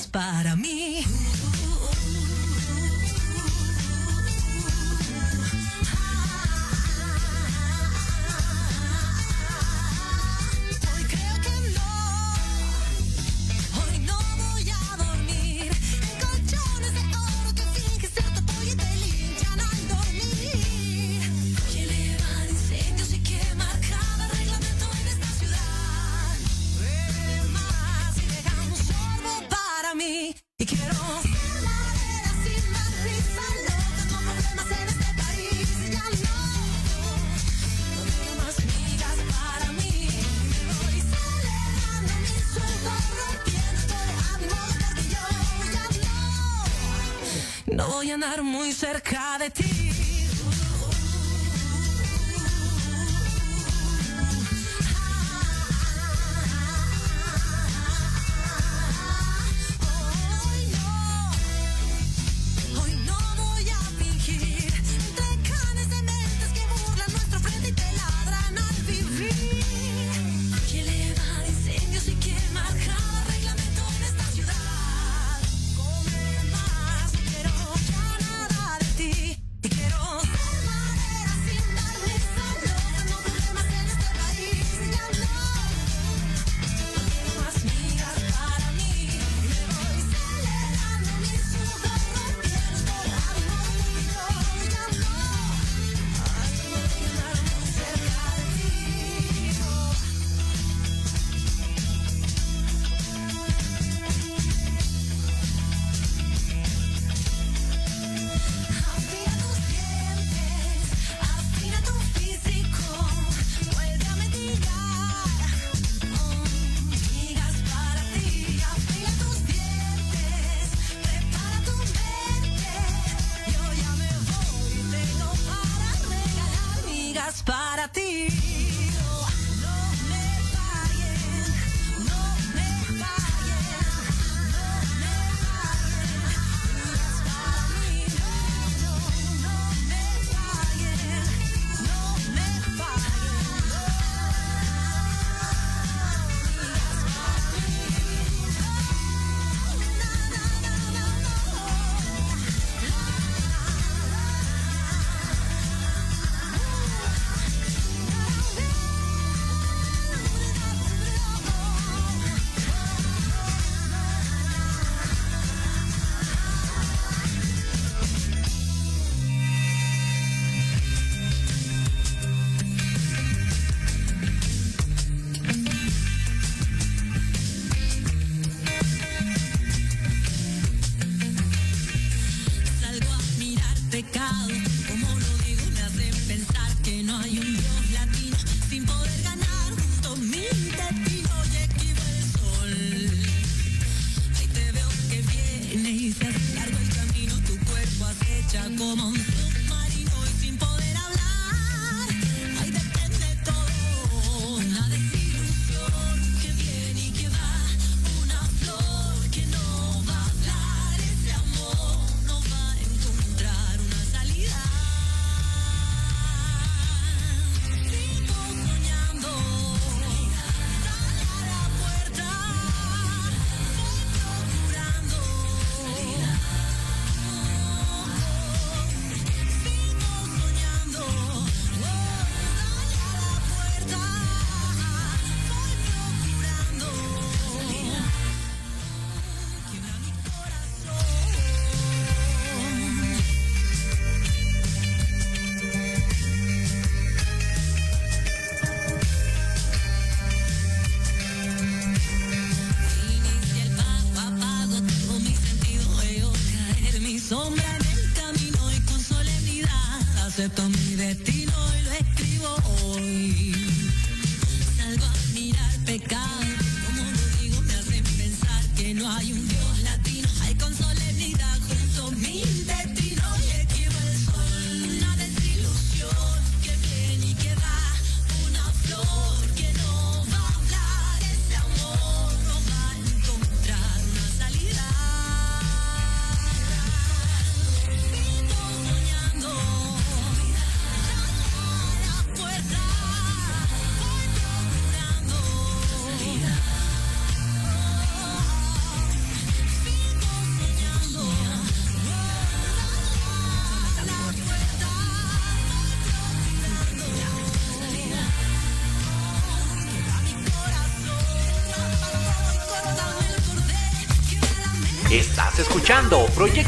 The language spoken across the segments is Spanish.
para mí.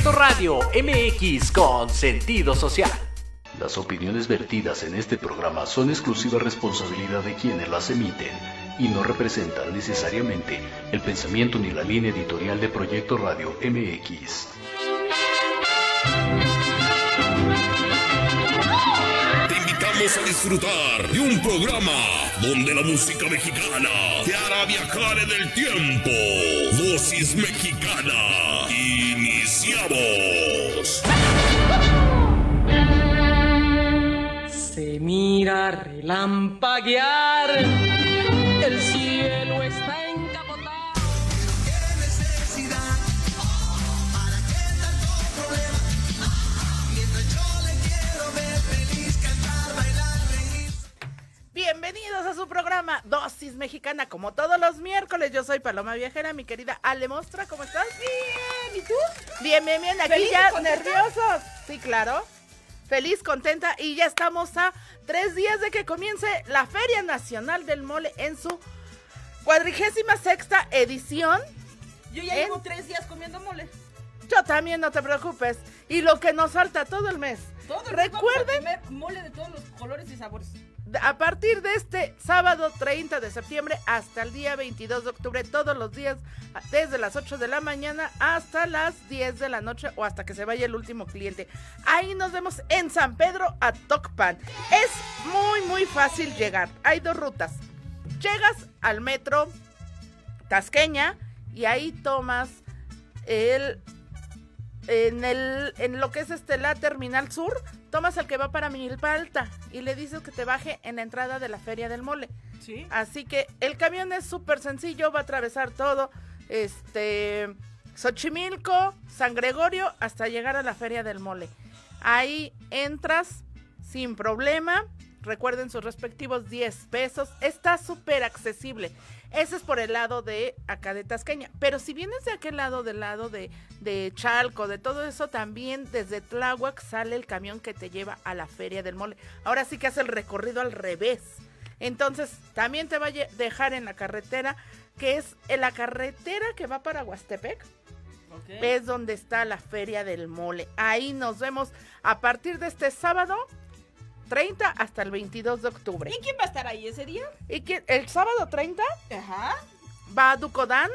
Proyecto Radio MX con sentido social. Las opiniones vertidas en este programa son exclusiva responsabilidad de quienes las emiten y no representan necesariamente el pensamiento ni la línea editorial de Proyecto Radio MX. Te invitamos a disfrutar de un programa donde la música mexicana te hará viajar en el tiempo. Dosis mexicana. Iniciamos. Se mira relampaguear, el cielo Bienvenidos a su programa Dosis Mexicana, como todos los miércoles. Yo soy Paloma Viajera, mi querida Ale Mostra, ¿cómo estás? Bien, ¿y tú? Bien, bien, bien, aquí ¿Feliz y ya contenta? nerviosos. Sí, claro. Feliz, contenta y ya estamos a tres días de que comience la Feria Nacional del Mole en su cuadrigésima sexta edición. Yo ya llevo tres días comiendo mole. Yo también, no te preocupes. Y lo que nos falta todo el mes. Todo el mes vamos a Recuerden comer mole de todos los colores y sabores. A partir de este sábado 30 de septiembre hasta el día 22 de octubre, todos los días, desde las 8 de la mañana hasta las 10 de la noche o hasta que se vaya el último cliente. Ahí nos vemos en San Pedro a Tocpan. Es muy, muy fácil llegar. Hay dos rutas. Llegas al metro Tasqueña y ahí tomas el en el en lo que es este la terminal sur, tomas el que va para Milpa Alta y le dices que te baje en la entrada de la Feria del Mole. Sí. Así que el camión es súper sencillo, va a atravesar todo, este, Xochimilco, San Gregorio, hasta llegar a la Feria del Mole. Ahí entras sin problema, recuerden sus respectivos 10 pesos, está súper accesible. Ese es por el lado de acá de Tasqueña. Pero si vienes de aquel lado, del lado de, de Chalco, de todo eso, también desde Tláhuac sale el camión que te lleva a la Feria del Mole. Ahora sí que hace el recorrido al revés. Entonces, también te va a dejar en la carretera, que es en la carretera que va para Huastepec, Ok. es donde está la Feria del Mole. Ahí nos vemos a partir de este sábado 30 hasta el 22 de octubre. ¿Y quién va a estar ahí ese día? Y que el sábado 30 Ajá. va Ducodán,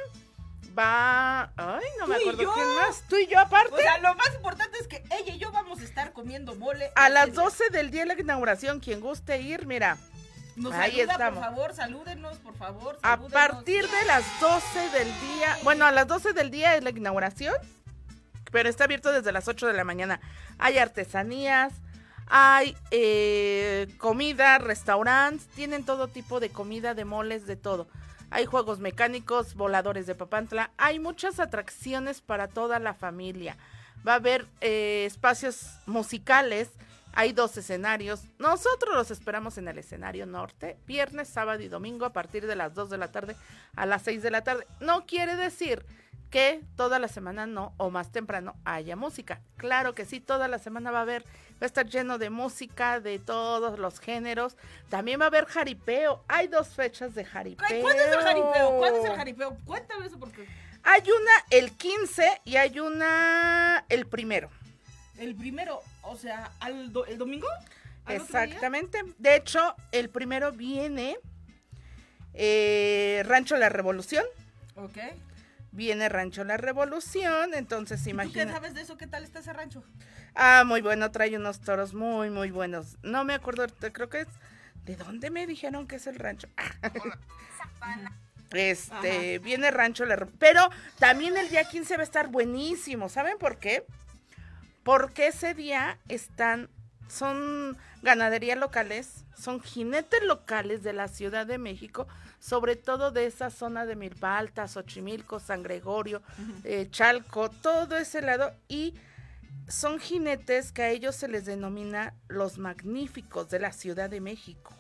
va... Ay, no me Tú y acuerdo yo. quién más. Tú y yo aparte. O sea, lo más importante es que ella y yo vamos a estar comiendo mole. a las día. 12 del día de la inauguración, quien guste ir, mira, Nos ahí saluda, estamos. por favor, salúdenos, por favor. a salúdenos. partir de las 12 del día, bueno, a las 12 del día es la inauguración, pero está abierto desde las 8 de la mañana. Hay artesanías, hay eh, comida, restaurantes, tienen todo tipo de comida, de moles, de todo. Hay juegos mecánicos, voladores de Papantla, hay muchas atracciones para toda la familia. Va a haber eh, espacios musicales, hay dos escenarios. Nosotros los esperamos en el escenario norte, viernes, sábado y domingo a partir de las 2 de la tarde a las 6 de la tarde. No quiere decir que toda la semana no o más temprano haya música. Claro que sí, toda la semana va a haber, va a estar lleno de música de todos los géneros. También va a haber jaripeo. Hay dos fechas de jaripeo. ¿Cuándo es el jaripeo? ¿Cuándo es el jaripeo? Cuéntame eso porque Hay una el 15 y hay una el primero. el primero, o sea, al do- el domingo. Exactamente. De hecho, el primero viene eh, Rancho La Revolución. Ok. Viene Rancho La Revolución, entonces ¿Tú qué imagina. sabes de eso? ¿Qué tal está ese rancho? Ah, muy bueno, trae unos toros muy, muy buenos. No me acuerdo, creo que es. ¿De dónde me dijeron que es el rancho? Este, viene Rancho La Pero también el día 15 va a estar buenísimo. ¿Saben por qué? Porque ese día están. Son ganaderías locales, son jinetes locales de la Ciudad de México, sobre todo de esa zona de Milpa Alta, Xochimilco, San Gregorio, eh, Chalco, todo ese lado. Y son jinetes que a ellos se les denomina los magníficos de la Ciudad de México.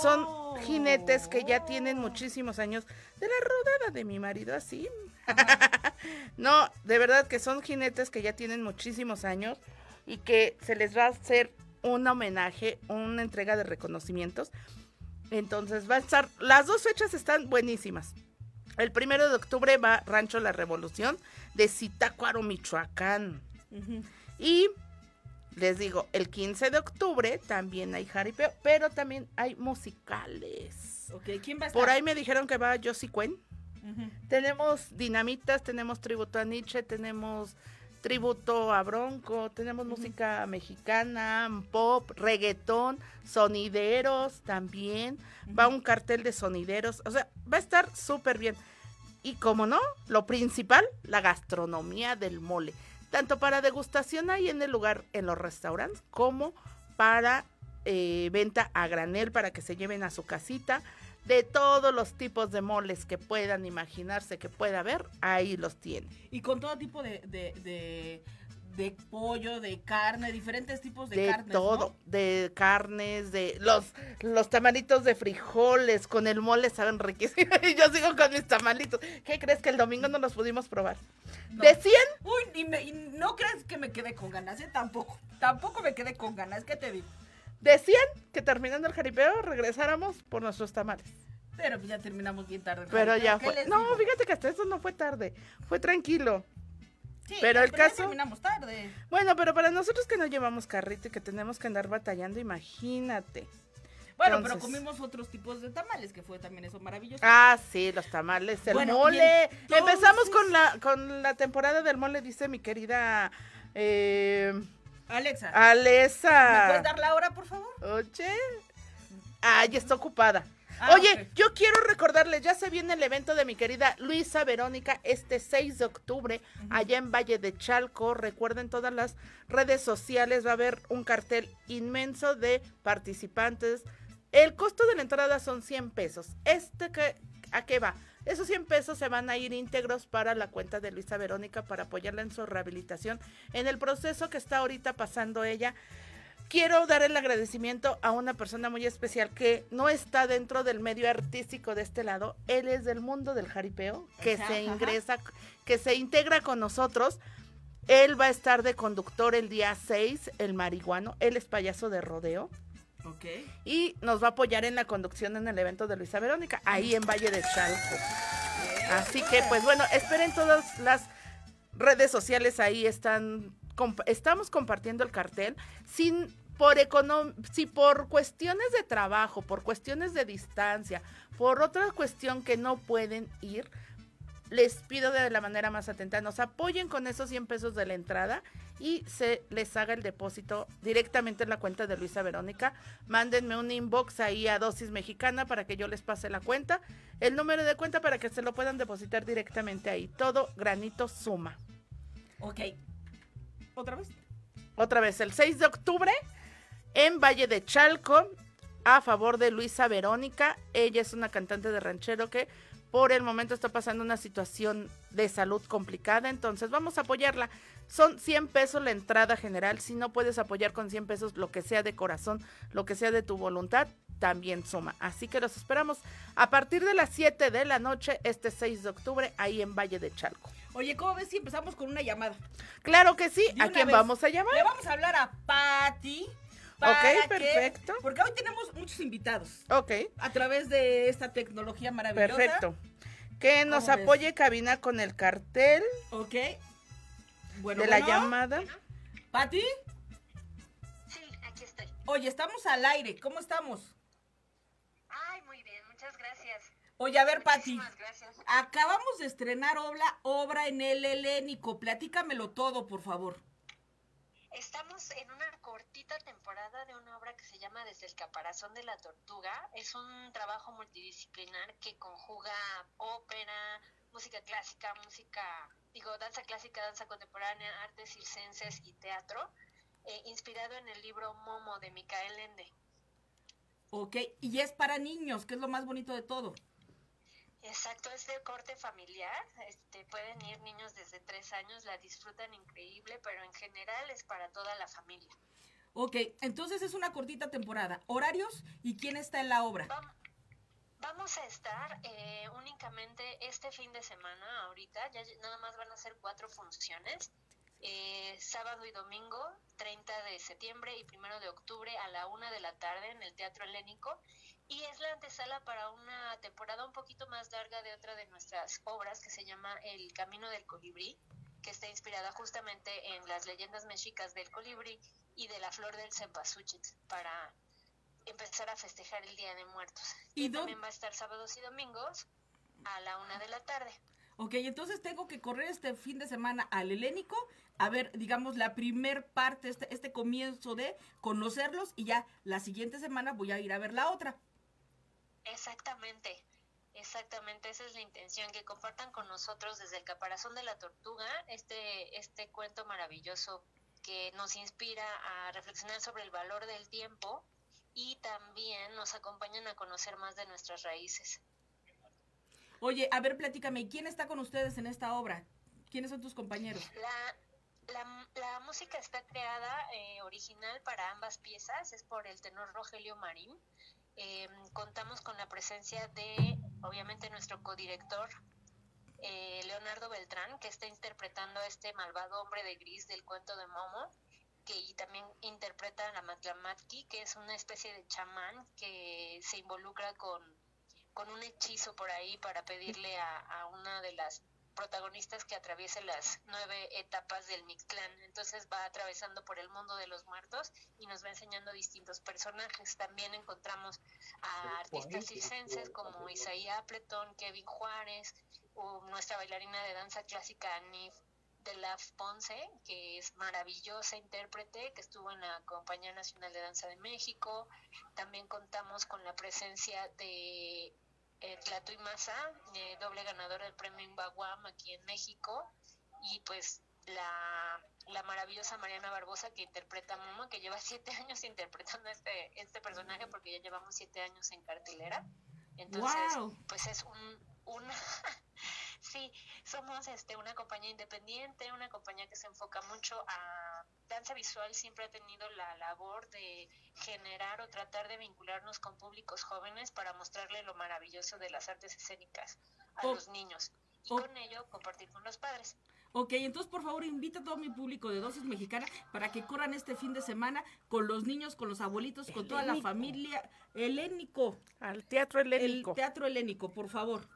Son jinetes que ya tienen muchísimos años de la rodada de mi marido, así. no, de verdad que son jinetes que ya tienen muchísimos años y que se les va a hacer un homenaje, una entrega de reconocimientos. Entonces va a estar, las dos fechas están buenísimas. El primero de octubre va Rancho La Revolución de Zitácuaro, Michoacán. Y les digo, el 15 de octubre también hay jaripeo, pero también hay musicales. Ok, ¿quién va a estar? Por ahí me dijeron que va Josie Cuen. Tenemos dinamitas, tenemos tributo a Nietzsche, tenemos tributo a Bronco, tenemos música mexicana, pop, reggaetón, sonideros también. Va un cartel de sonideros, o sea, va a estar súper bien. Y como no, lo principal, la gastronomía del mole. Tanto para degustación ahí en el lugar, en los restaurantes, como para eh, venta a granel, para que se lleven a su casita. De todos los tipos de moles que puedan imaginarse que pueda haber, ahí los tiene. Y con todo tipo de, de pollo, de carne, diferentes tipos de, De, carnes, todo, ¿no? de carnes, de los, los tamalitos de frijoles, con el mole saben riquísimos. Y yo sigo con mis tamalitos. ¿Qué crees que el domingo no los pudimos probar? No. De 100, Uy, y, me- y no creas que me quedé con ganas, ¿eh? Tampoco. Tampoco me quedé con ganas, ¿qué te digo? de 100, que terminando el jaripeo regresáramos por nuestros tamales. Pero ya terminamos bien tarde. Pero jaripeo, ya ¿qué fue. No, fíjate que hasta eso no fue tarde. Fue tranquilo. Sí, pero el ya caso- terminamos tarde. Bueno, pero para nosotros que no llevamos carrito y que tenemos que andar batallando, imagínate. Bueno, Entonces- pero comimos otros tipos de tamales, que fue también eso maravilloso. Ah, sí, los tamales, el Bueno, mole. entonces- Empezamos con la con la temporada del mole, dice mi querida eh, Alexa, Alesa. ¿me puedes dar la hora, por favor? Oye. Ay, está ocupada. Ah, Oye, yo quiero recordarles, ya se viene el evento de mi querida Luisa Verónica este 6 de octubre, allá en Valle de Chalco. Recuerden todas las redes sociales, va a haber un cartel inmenso de participantes. El costo de la entrada son 100 pesos. Este que, ¿a qué va? Esos 100 pesos se van a ir íntegros para la cuenta de Luisa Verónica para apoyarla en su rehabilitación, en el proceso que está ahorita pasando ella quiero dar el agradecimiento a una persona muy especial que no está dentro del medio artístico de este lado. Él es del mundo del jaripeo, que se ajá. ingresa, que se integra con nosotros. Él va a estar de conductor el día 6, el marihuano. Él es payaso de rodeo. Ok. Y nos va a apoyar en la conducción en el evento de Luisa Verónica, ahí en Valle de Chalco. Así que, pues bueno, esperen todas las redes sociales ahí están comp- estamos compartiendo el cartel sin por econom si por cuestiones de trabajo, por cuestiones de distancia, por otra cuestión que no pueden ir, les pido de la manera más atenta, nos apoyen con esos 100 pesos de la entrada y se les haga el depósito directamente en la cuenta de Luisa Verónica. Mándenme un inbox ahí a Dosis Mexicana para que yo les pase la cuenta, el número de cuenta para que se lo puedan depositar directamente ahí. Todo granito suma. Ok. ¿Otra vez? Otra vez, el 6 de octubre en Valle de Chalco, a favor de Luisa Verónica. Ella es una cantante de ranchero que por el momento está pasando una situación de salud complicada, entonces vamos a apoyarla. Son 100 pesos la entrada general, si no puedes apoyar con 100 pesos lo que sea de corazón, lo que sea de tu voluntad, también suma. Así que los esperamos a partir de las 7 de la noche, este 6 de octubre, ahí en Valle de Chalco. Oye, ¿cómo ves si empezamos con una llamada? Claro que sí, ¿a quién vez. vamos a llamar? Le vamos a hablar a Patty. Para Ok, que- perfecto. porque hoy tenemos muchos invitados Ok. a través de esta tecnología maravillosa. Perfecto. Que nos apoye cabina con el cartel Ok. Bueno, de la bueno. llamada. Patty, Sí, aquí estoy. oye, estamos al aire. ¿Cómo estamos? Ay, muy bien, muchas gracias. Oye, a ver, Patty. Muchísimas gracias. Acabamos de estrenar obra, obra en el helénico. Platícamelo todo, por favor. Estamos en una cortita temporada de una obra que se llama Desde el caparazón de la tortuga. Es un trabajo multidisciplinar que conjuga ópera, música clásica, música, digo, danza clásica, danza contemporánea, artes circenses y teatro, eh, inspirado en el libro Momo de Micael Ende. Ok, y es para niños, que es lo más bonito de todo. Exacto, es de corte familiar. Este, pueden ir niños desde tres años, la disfrutan increíble, pero en general es para toda la familia. Ok, entonces es una cortita temporada. ¿Horarios y quién está en la obra? Vam- Vamos a estar eh, únicamente este fin de semana, ahorita, ya nada más van a ser cuatro funciones, eh, sábado y domingo, 30 de septiembre y primero de octubre a la una de la tarde en el Teatro Helénico. Y es la antesala para una temporada un poquito más larga de otra de nuestras obras que se llama El Camino del Colibrí, que está inspirada justamente en las leyendas mexicas del colibrí y de la flor del cempasúchil para empezar a festejar el Día de Muertos. ¿Y también va a estar sábados y domingos a la una de la tarde. Ok, entonces tengo que correr este fin de semana al helénico, a ver, digamos, la primer parte, este, este comienzo de conocerlos y ya la siguiente semana voy a ir a ver la otra. Exactamente, exactamente, esa es la intención, que compartan con nosotros desde el caparazón de la tortuga este, este cuento maravilloso que nos inspira a reflexionar sobre el valor del tiempo y también nos acompañan a conocer más de nuestras raíces. Oye, a ver, platícame, ¿quién está con ustedes en esta obra? ¿Quiénes son tus compañeros? La, la, la música está creada eh, original para ambas piezas, es por el tenor Rogelio Marín. Eh, contamos con la presencia de, obviamente, nuestro codirector, eh, Leonardo Beltrán, que está interpretando a este malvado hombre de gris del cuento de Momo, que y también interpreta a la Matlamatki, que es una especie de chamán que se involucra con, con un hechizo por ahí para pedirle a, a una de las protagonistas que atraviese las nueve etapas del Mictlán. Entonces va atravesando por el mundo de los muertos y nos va enseñando distintos personajes. También encontramos a artistas circenses como Isaías Appleton, Kevin Juárez, o nuestra bailarina de danza clásica Anif de la Ponce, que es maravillosa intérprete, que estuvo en la Compañía Nacional de Danza de México. También contamos con la presencia de eh, Tlatuy Maza, eh, doble ganadora del premio Imbaguam aquí en México, y pues la, la maravillosa Mariana Barbosa que interpreta a Momo, que lleva siete años interpretando este, este personaje porque ya llevamos siete años en cartelera. Entonces, ¡Guau! pues es un, un sí, somos este una compañía independiente, una compañía que se enfoca mucho a danza visual, siempre ha tenido la labor de generar o tratar de vincularnos con públicos jóvenes para mostrarle lo maravilloso de las artes escénicas a Oh. los niños y Oh. con ello compartir con los padres. Ok, entonces por favor invita a todo mi público de Dosis Mexicana para que corran este fin de semana con los niños, con los abuelitos, con toda la Helénico. familia. Helénico, Al teatro el helénico. teatro helénico, por favor.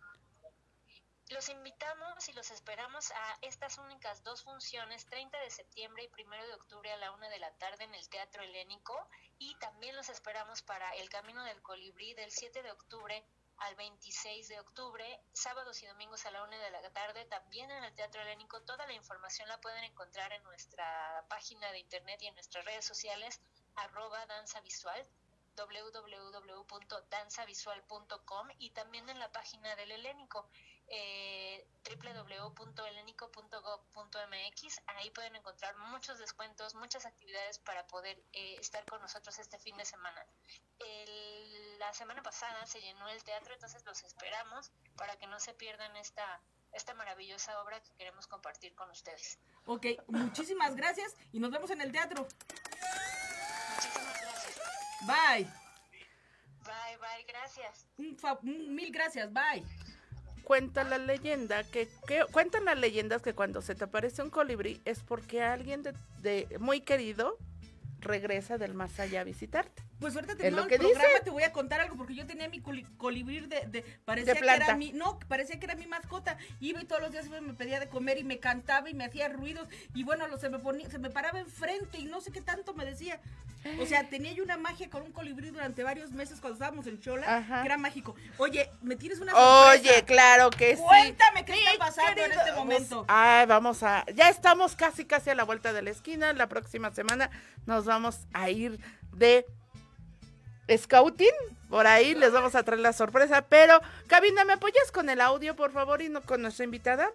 Los invitamos y los esperamos a estas únicas dos funciones, 30 de septiembre y 1 de octubre a la una de la tarde en el Teatro Helénico. Y también los esperamos para El Camino del Colibrí del 7 de octubre al 26 de octubre, sábados y domingos a la una de la tarde, también en el Teatro Helénico. Toda la información la pueden encontrar en nuestra página de internet y en nuestras redes sociales, arroba danza visual www.danzavisual.com y también en la página del Helénico eh. Ahí pueden encontrar muchos descuentos, muchas actividades para poder eh, estar con nosotros este fin de semana. El- la semana pasada se llenó el teatro, entonces los esperamos para que no se pierdan esta, esta maravillosa obra que queremos compartir con ustedes. Ok, muchísimas gracias y nos vemos en el teatro. Muchísimas gracias. Bye. Bye, bye, gracias. Un- mil gracias, bye. Cuenta la leyenda que, que- cuentan las leyendas que cuando se te aparece un colibrí es porque alguien de, de- muy querido regresa del más allá a visitarte. Pues ahorita terminando lo que el programa dice. te voy a contar algo porque yo tenía mi coli- colibrí de, de parecía De que era mi no parecía que era mi mascota iba y todos los días me pedía de comer y me cantaba y me hacía ruidos y bueno lo, se me ponía se me paraba enfrente y no sé qué tanto me decía o sea tenía yo una magia con un colibrí durante varios meses cuando estábamos en Chola Ajá. que era mágico oye me tienes una sorpresa Oye, claro que sí. cuéntame qué está pasando en este momento vamos- Ay, vamos a. Ya estamos casi, casi a la vuelta de la esquina. La próxima semana nos vamos a ir de scouting. Por ahí les vamos a traer la sorpresa. Pero, Cabina, ¿me apoyas con el audio, por favor, y no con nuestra invitada?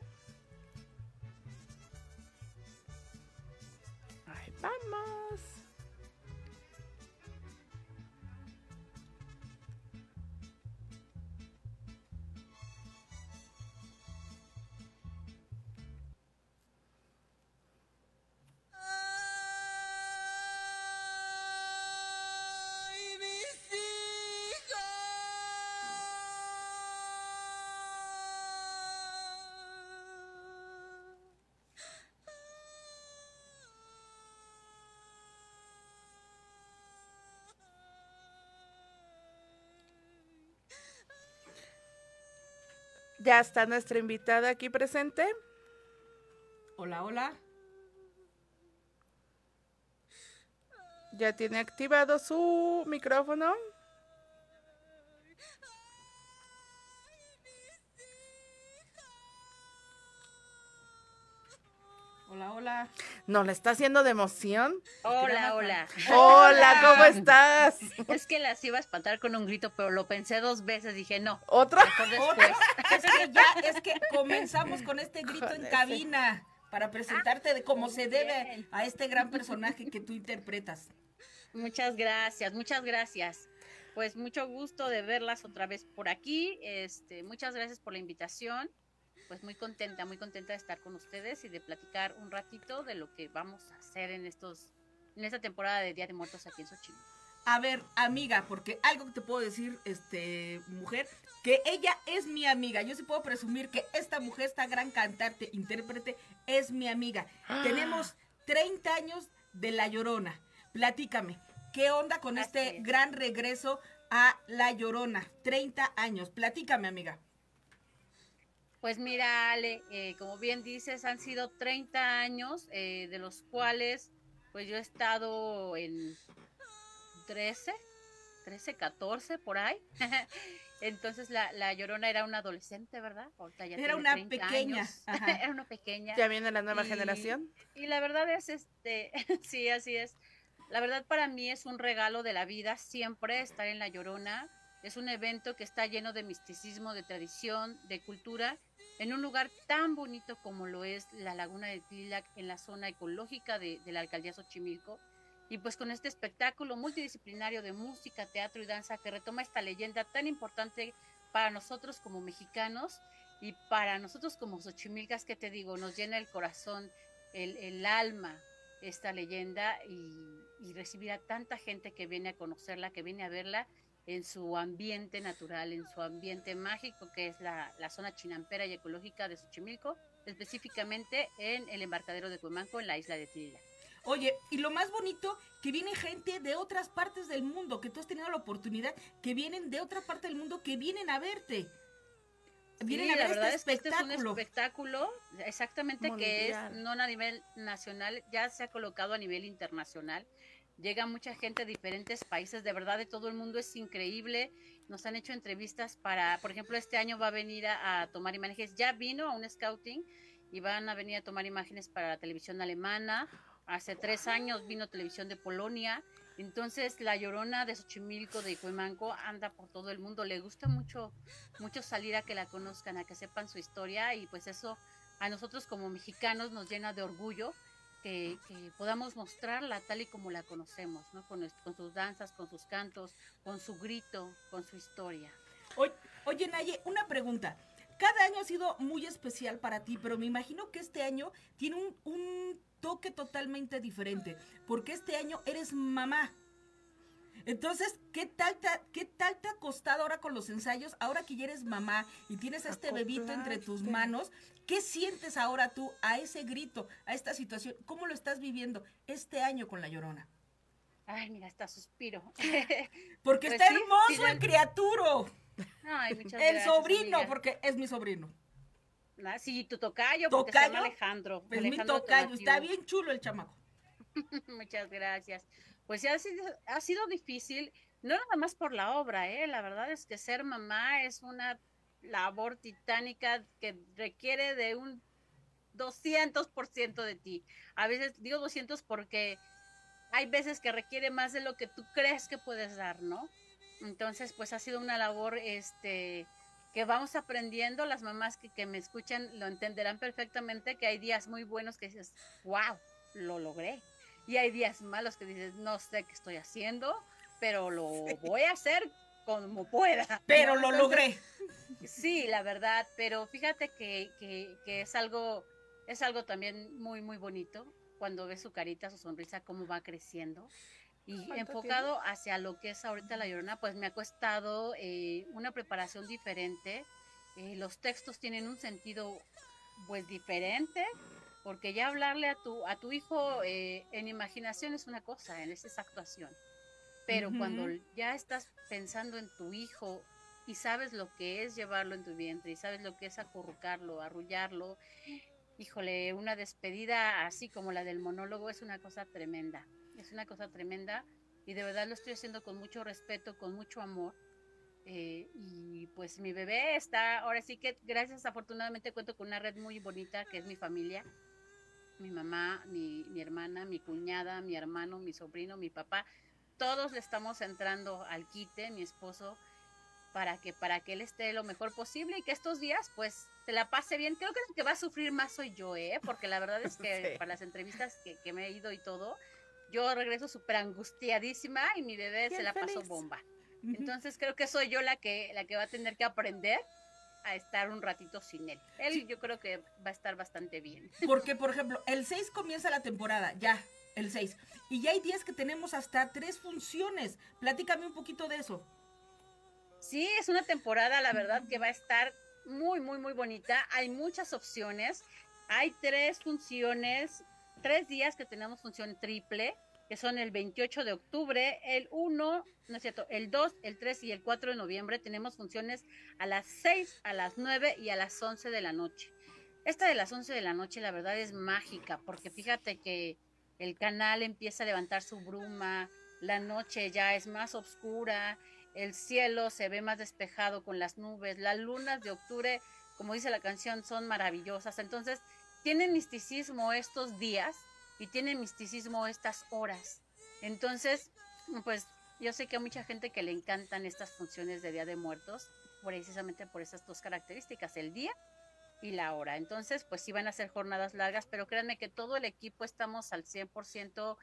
Ya está nuestra invitada aquí presente. Hola, hola. Ya tiene activado su micrófono. Hola, hola. ¿No le está haciendo de emoción? Hola, hola. Hola, ¿cómo estás? Es que las iba a espantar con un grito, pero lo pensé dos veces. Dije, no, ¿Otra? Otra. Es que ya, es que comenzamos con este grito Con en ese. cabina para presentarte de cómo muy se debe a este gran personaje que tú interpretas. Muchas gracias, muchas gracias. Pues mucho gusto de verlas otra vez por aquí. Este, muchas gracias por la invitación. Pues muy contenta, muy contenta de estar con ustedes y de platicar un ratito de lo que vamos a hacer en estos, en esta temporada de Día de Muertos aquí en Xochimilco. A ver, amiga, porque algo que te puedo decir, este, mujer, que ella es mi amiga. Yo sí puedo presumir que esta mujer, esta gran cantante, intérprete, es mi amiga. Tenemos 30 años de La Llorona. Platícame, ¿qué onda con Así este es. gran regreso a La Llorona? 30 años. Platícame, amiga. Pues mira, Ale, eh, como bien dices, han sido 30 años, eh, de los cuales pues yo he estado en 13, 13, 14, por ahí. Entonces la, la Llorona era una adolescente, ¿verdad? Ahorita ya Era una 30 pequeña, era una pequeña. ¿Ya viene la nueva Y- generación? Y la verdad es, este, sí, así es. La verdad para mí es un regalo de la vida siempre estar en La Llorona. Es un evento que está lleno de misticismo, de tradición, de cultura, en un lugar tan bonito como lo es la Laguna de Tlilac, en la zona ecológica de, de la alcaldía Xochimilco. Y pues con este espectáculo multidisciplinario de música, teatro y danza que retoma esta leyenda tan importante para nosotros como mexicanos y para nosotros como Xochimilcas, que te digo, nos llena el corazón, el, alma esta leyenda y, y recibir a tanta gente que viene a conocerla, que viene a verla en su ambiente natural, en su ambiente mágico, que es la, la zona chinampera y ecológica de Xochimilco, específicamente en el embarcadero de Cuemanco, en la isla de Tila. Oye, y lo más bonito, que viene gente de otras partes del mundo, que tú has tenido la oportunidad, que vienen de otra parte del mundo, que vienen a verte. Vienen Sí, a ver la verdad este es que este es un espectáculo. exactamente que es no a nivel nacional, ya se ha colocado a nivel internacional. Llega mucha gente de diferentes países, de verdad de todo el mundo, es increíble. Nos han hecho entrevistas para, por ejemplo, este año va a venir a, tomar imágenes, ya vino a un scouting y van a venir a tomar imágenes para la televisión alemana. Hace tres años vino televisión de Polonia. Entonces, la llorona de Xochimilco, de Cuemanco, anda por todo el mundo. Le gusta mucho, mucho salir a que la conozcan, a que sepan su historia y pues eso a nosotros como mexicanos nos llena de orgullo que, que podamos mostrarla tal y como la conocemos, ¿no? Con, sus danzas, con sus cantos, con su grito, con su historia. Oye, oye, Naye, una pregunta. Cada año ha sido muy especial para ti, pero me imagino que este año tiene un, un toque totalmente diferente, porque este año eres mamá. Entonces, ¿qué tal, te, ha- ¿qué tal te ha costado ahora con los ensayos? Ahora que ya eres mamá y tienes a este bebito entre tus manos, ¿qué sientes ahora tú a ese grito, a esta situación? ¿Cómo lo estás viviendo este año con La Llorona? Ay, mira, hasta suspiro. Porque Pues está sí, hermoso el criaturo, Ay, muchas el gracias, sobrino, amiga. porque es mi sobrino. Ah, Sí, tu tocayo, porque se llama ¿Tocayo? Alejandro. Pues mi Alejandro tocayo, está bien chulo el chamaco. Muchas gracias. Pues sí, ha sido, ha sido difícil, no nada más por la obra, ¿eh? La verdad es que ser mamá es una labor titánica que requiere de un 200% de ti. A veces digo 200 porque hay veces que requiere más de lo que tú crees que puedes dar, ¿no? Entonces, pues ha sido una labor, este, que vamos aprendiendo. Las mamás que, que me escuchan lo entenderán perfectamente que hay días muy buenos que dices, wow, lo logré. Y hay días malos que dices, no sé qué estoy haciendo, pero lo voy a hacer como pueda. Pero ¿no? lo Entonces, logré. Sí, la verdad, pero fíjate que, que, que es algo, es algo también muy, muy bonito cuando ves su carita, su sonrisa, cómo va creciendo. Y ¿Cuánto enfocado hacia lo que es ahorita la llorona, pues me ha costado eh, una preparación diferente. Eh, los textos tienen un sentido pues diferente, porque ya hablarle a tu, a tu hijo eh, en imaginación es una cosa, en esa es actuación. Pero cuando ya estás pensando en tu hijo y sabes lo que es llevarlo en tu vientre y sabes lo que es acurrucarlo, arrullarlo. Híjole, una despedida así como la del monólogo es una cosa tremenda, es una cosa tremenda y de verdad lo estoy haciendo con mucho respeto, con mucho amor. eh, y pues mi bebé está, ahora sí que gracias afortunadamente cuento con una red muy bonita que es mi familia, mi mamá, mi, mi hermana, mi cuñada, mi hermano, mi sobrino, mi papá, todos le estamos entrando al quite, mi esposo, para que, para que él esté lo mejor posible y que estos días pues se la pase bien. Creo que el que va a sufrir más soy yo, ¿eh? Porque la verdad es que Sí. para las entrevistas que, que me he ido y todo, yo regreso súper angustiadísima y mi bebé se la pasó bomba. Entonces creo que soy yo la que, la que va a tener que aprender a estar un ratito sin él. Él yo creo que va a estar bastante bien. Porque, por ejemplo, el 6 comienza la temporada, ya, el 6. Y ya hay días que tenemos hasta tres funciones. Platícame un poquito de eso. Sí, es una temporada, la verdad, que va a estar muy, muy, muy bonita. Hay muchas opciones. Hay tres funciones, tres días que tenemos función triple, que son el 28 de octubre, el 1, no es cierto, el 2, el 3 y el 4 de noviembre. Tenemos funciones a las 6, a las 9 y a las 11 de la noche. Esta de las 11 de la noche, la verdad, es mágica, porque fíjate que el canal empieza a levantar su bruma, la noche ya es más oscura, el cielo se ve más despejado con las nubes, las lunas de octubre, como dice la canción, son maravillosas. Entonces, tienen misticismo estos días y tienen misticismo estas horas. Entonces, pues yo sé que a mucha gente que le encantan estas funciones de Día de Muertos, precisamente por esas dos características, el día y la hora. Entonces, pues sí van a ser jornadas largas, pero créanme que todo el equipo estamos al 100%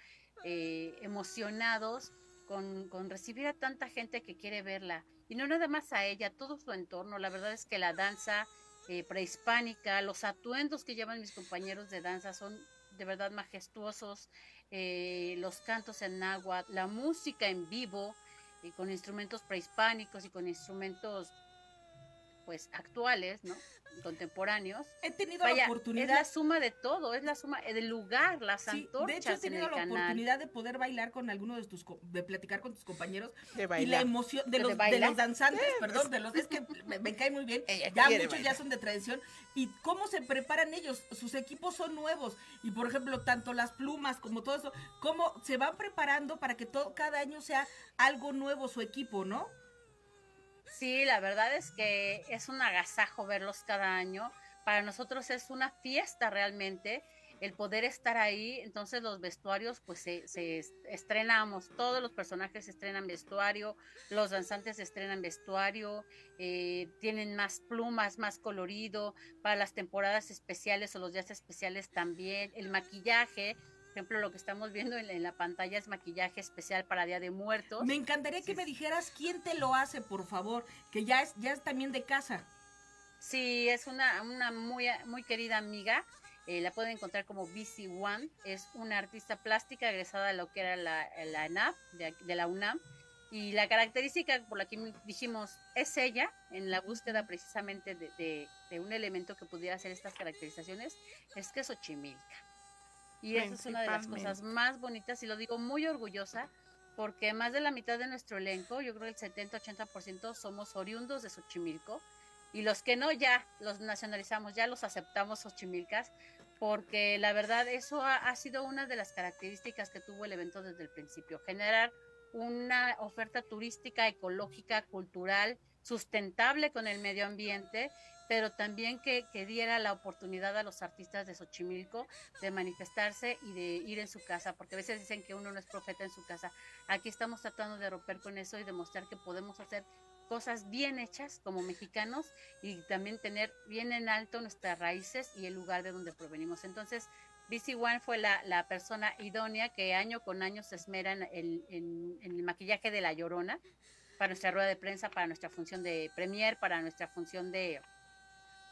eh, emocionados con, con recibir a tanta gente que quiere verla. Y no nada más a ella, todo su entorno. La verdad es que la danza eh, prehispánica, los atuendos que llevan mis compañeros de danza son de verdad majestuosos. eh, los cantos en náhuatl, la música en vivo, y con instrumentos prehispánicos y con instrumentos pues actuales, ¿no? Contemporáneos. He tenido Vaya, la es oportunidad. la suma de todo, es la suma eh, del lugar, las Sí, antorchas de hecho, he en tenido la canal. oportunidad de poder bailar con alguno de tus, de platicar con tus compañeros De y la bailar. emoción de ¿De los, de bailar? los danzantes, perdón, de los es que me, me cae muy bien. Ella Ya muchos ya bailar. son de tradición y cómo se preparan ellos, sus equipos son nuevos y por ejemplo tanto las plumas como todo eso, cómo se van preparando para que todo cada año sea algo nuevo su equipo, ¿no? Sí, la verdad es que es un agasajo verlos cada año. Para nosotros es una fiesta realmente el poder estar ahí. Entonces los vestuarios, pues se, se est- estrenamos, todos los personajes estrenan vestuario, los danzantes estrenan vestuario, eh, tienen más plumas, más colorido. Para las temporadas especiales o los días especiales también. El maquillaje, ejemplo, lo que estamos viendo en, en la pantalla es maquillaje especial para Día de Muertos. Me encantaría que Sí. me dijeras quién te lo hace, por favor, que ya es ya es también de casa. Sí, es una, una muy, muy querida amiga. eh, la pueden encontrar como BC One. Es una artista plástica egresada de lo que era la, la ENAP, de, de la UNAM. Y la característica por la que dijimos es ella, en la búsqueda precisamente de, de- de un elemento que pudiera hacer estas caracterizaciones, es que es Xochimilca. Y esa es una de las cosas más bonitas y lo digo muy orgullosa porque más de la mitad de nuestro elenco, yo creo el 70-80% somos oriundos de Xochimilco y los que no ya los nacionalizamos, ya los aceptamos Xochimilcas, porque la verdad eso ha, ha sido una de las características que tuvo el evento desde el principio, generar una oferta turística, ecológica, cultural, sustentable con el medio ambiente, pero también que, que diera la oportunidad a los artistas de Xochimilco de manifestarse y de ir en su casa, porque a veces dicen que uno no es profeta en su casa. Aquí estamos tratando de romper con eso y demostrar que podemos hacer cosas bien hechas como mexicanos y también tener bien en alto nuestras raíces y el lugar de donde provenimos. Entonces, BC One fue la, la persona idónea que año con año se esmera en en- en el maquillaje de la llorona para nuestra rueda de prensa, para nuestra función de premier, para nuestra función de,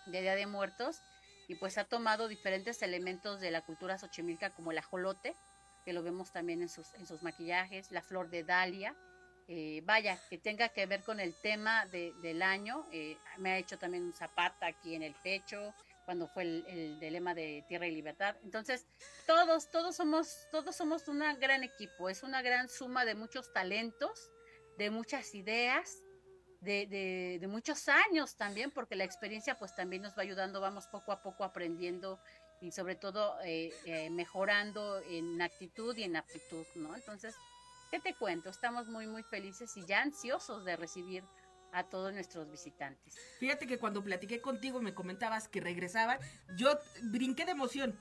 de Día de Muertos. Y pues ha tomado diferentes elementos de la cultura xochimilca como el ajolote, que lo vemos también en sus, en sus maquillajes, la flor de Dalia, eh, vaya, que tenga que ver con el tema de- del año. eh, me ha hecho también un zapata aquí en el pecho, cuando fue el, el del lema de Tierra y Libertad. Entonces, todos, todos somos, todos somos un gran equipo, es una gran suma de muchos talentos, de muchas ideas, de, de- muchos años también, porque la experiencia pues también nos va ayudando, vamos poco a poco aprendiendo y sobre todo eh, eh, mejorando en actitud y en aptitud, ¿no? Entonces, ¿qué te cuento? Estamos muy, muy felices y ya ansiosos de recibir a todos nuestros visitantes. Fíjate que cuando platiqué contigo me comentabas que regresaban, yo brinqué de emoción.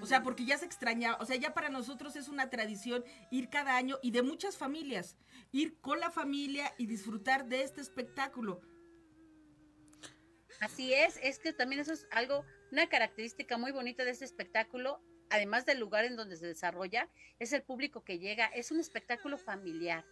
O sea, porque ya se extrañaba, o sea, ya para nosotros es una tradición ir cada año y de muchas familias, ir con la familia y disfrutar de este espectáculo. Así es, es que también eso es algo, una característica muy bonita de este espectáculo, además del lugar en donde se desarrolla, es el público que llega, es un espectáculo familiar.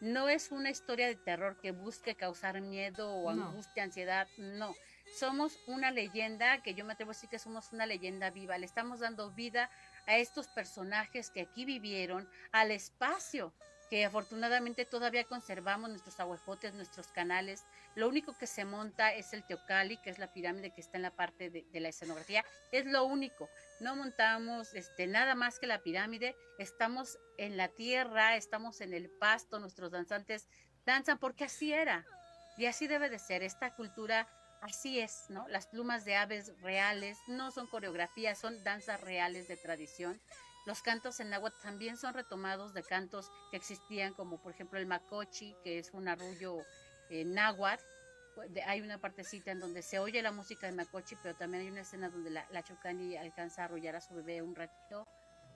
No es una historia de terror que busque causar miedo o No. angustia, ansiedad, no. Somos una leyenda, que yo me atrevo a decir que somos una leyenda viva, le estamos dando vida a estos personajes que aquí vivieron, al espacio que afortunadamente todavía conservamos nuestros aguajotes, nuestros canales, lo único que se monta es el teocali, que es la pirámide que está en la parte de, de la escenografía. Es lo único. No montamos este, nada más que la pirámide. Estamos en la tierra, estamos en el pasto. Nuestros danzantes danzan porque así era. Y así debe de ser. Esta cultura así es, ¿no? Las plumas de aves reales no son coreografías, son danzas reales de tradición. Los cantos en también son retomados de cantos que existían, como por ejemplo el macochi, que es un arrullo eh, náhuatl. Hay una partecita en donde se oye la música de macochi, pero también hay una escena donde la, la chocani alcanza a arrullar a su bebé un ratito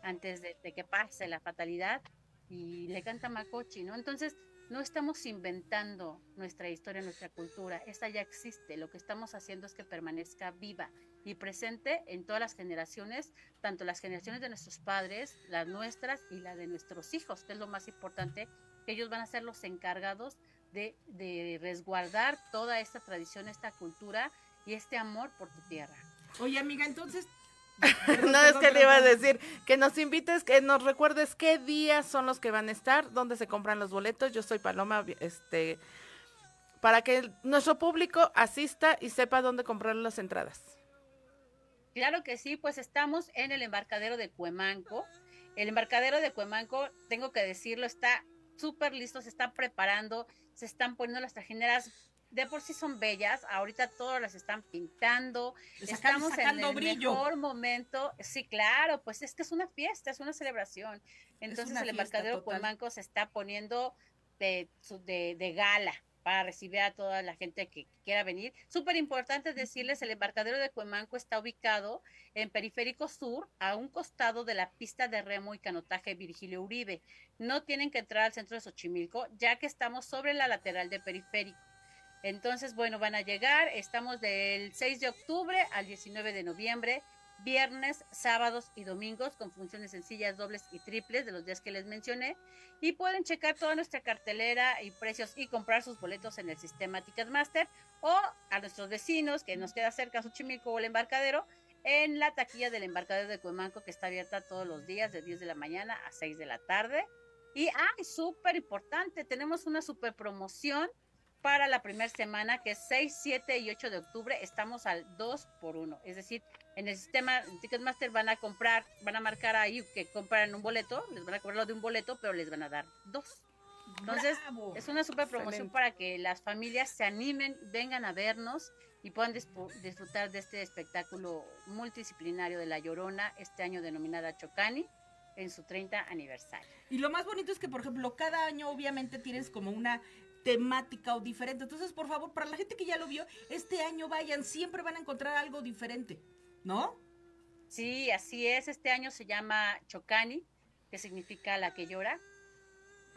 antes de, de que pase la fatalidad y le canta macochi, ¿no? Entonces, no estamos inventando nuestra historia, nuestra cultura, esta ya existe, lo que estamos haciendo es que permanezca viva y presente en todas las generaciones, tanto las generaciones de nuestros padres, las nuestras y la de nuestros hijos, que es lo más importante, que ellos van a ser los encargados de, de resguardar toda esta tradición, esta cultura y este amor por tu tierra. Oye, amiga, entonces... no, es que le iba a decir que nos invites, que nos recuerdes qué días son los que van a estar, dónde se compran los boletos. Yo soy Paloma, este, para que nuestro público asista y sepa dónde comprar las entradas. Claro que sí, pues estamos en el embarcadero de Cuemanco. El embarcadero de Cuemanco, tengo que decirlo, está súper listo, se está preparando, se están poniendo las trajineras, de por sí son bellas, ahorita todas las están pintando, Sacan- estamos sacando en el brillo. mejor momento, sí, claro, pues es que es una fiesta, es una celebración. Entonces una el embarcadero total. Cuemanco se está poniendo de, de, de gala para recibir a toda la gente que quiera venir. Súper importante decirles, el embarcadero de Cuemanco está ubicado en Periférico Sur, a un costado de la pista de remo y canotaje Virgilio Uribe. No tienen que entrar al centro de Xochimilco, ya que estamos sobre la lateral de Periférico. Entonces, bueno, van a llegar, estamos del 6 de octubre al 19 de noviembre, viernes, sábados y domingos con funciones sencillas, dobles y triples de los días que les mencioné. Y pueden checar toda nuestra cartelera y precios y comprar sus boletos en el sistema Ticketmaster o a nuestros vecinos que nos queda cerca, Xochimilco o el embarcadero, en la taquilla del embarcadero de Cuemanco que está abierta todos los días de 10 de la mañana a 6 de la tarde. Y, ay, súper importante, tenemos una super promoción para la primera semana que es 6, 7 y 8 de octubre. Estamos al 2 por 1. Es decir, en el sistema Ticketmaster van a comprar, van a marcar ahí que compran un boleto, les van a cobrar lo de un boleto, pero les van a dar dos. Entonces, ¡Bravo! es una super promoción Excelente. para que las familias se animen, vengan a vernos y puedan disfrutar de este espectáculo multidisciplinario de La Llorona, este año denominada Chocani, en su 30 aniversario. Y lo más bonito es que, por ejemplo, cada año obviamente tienes como una temática o diferente. Entonces, por favor, para la gente que ya lo vio, este año vayan, siempre van a encontrar algo diferente, ¿no? Sí, así es. Este año se llama Chocani, que significa la que llora.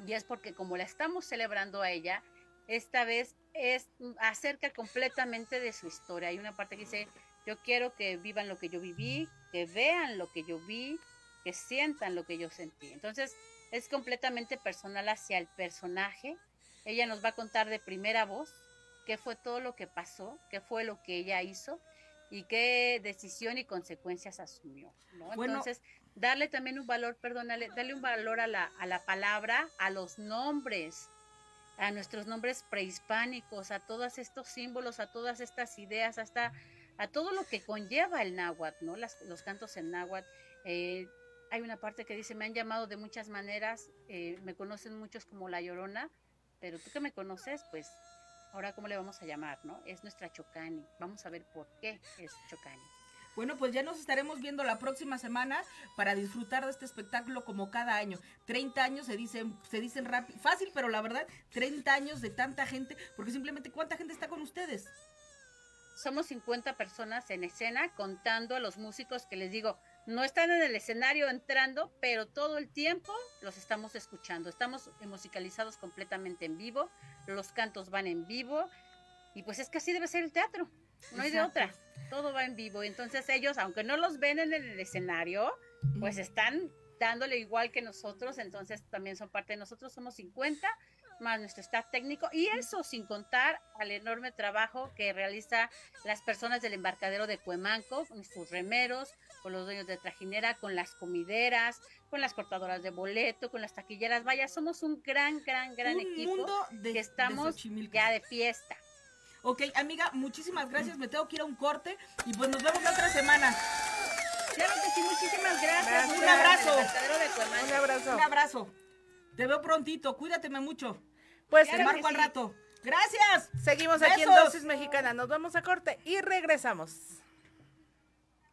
Y es porque como la estamos celebrando a ella, esta vez es acerca completamente de su historia. Hay una parte que dice, yo quiero que vivan lo que yo viví, que vean lo que yo vi, que sientan lo que yo sentí. Entonces, es completamente personal hacia el personaje. Ella nos va a contar de primera voz qué fue todo lo que pasó, qué fue lo que ella hizo y qué decisión y consecuencias asumió. ¿no? Bueno. Entonces, darle también un valor, perdónale, darle un valor a la, a la palabra, a los nombres, a nuestros nombres prehispánicos, a todos estos símbolos, a todas estas ideas, hasta a todo lo que conlleva el náhuatl, ¿no? Las- los cantos en náhuatl. Eh, hay una parte que dice, me han llamado de muchas maneras, eh, me conocen muchos como La Llorona, pero tú que me conoces, pues ahora cómo le vamos a llamar, ¿no? Es nuestra Chocani. Vamos a ver por qué es Chocani. Bueno, pues ya nos estaremos viendo la próxima semana para disfrutar de este espectáculo como cada año. 30 años se dicen, se dicen rápido, fácil, pero la verdad, 30 años de tanta gente, porque simplemente ¿cuánta gente está con ustedes? Somos 50 personas en escena contando a los músicos que les digo, no están en el escenario entrando, pero todo el tiempo los estamos escuchando. Estamos musicalizados completamente en vivo, los cantos van en vivo y pues es que así debe ser el teatro. No hay de otra. Todo va en vivo. Entonces ellos, aunque no los ven en el escenario, pues están dándole igual que nosotros. Entonces también son parte de nosotros. Somos 50 más nuestro staff técnico. Y eso sin contar al enorme trabajo que realiza las personas del embarcadero de Cuemanco, sus remeros, con los dueños de trajinera, con las comideras, con las cortadoras de boleto, con las taquilleras. Vaya, somos un gran, gran, gran Un equipo mundo de- que de estamos Xochimilco. ya de fiesta. Ok, amiga, muchísimas gracias. Me tengo que ir a un corte y pues nos vemos la otra semana. Claro que sí, muchísimas gracias. Gracias. Un abrazo. De. Un abrazo. Un abrazo. Te veo prontito. Cuídateme mucho. Pues Te Claro marco al sí. rato. Gracias. seguimos aquí en. Dosis Mexicana. Nos vamos a corte y regresamos.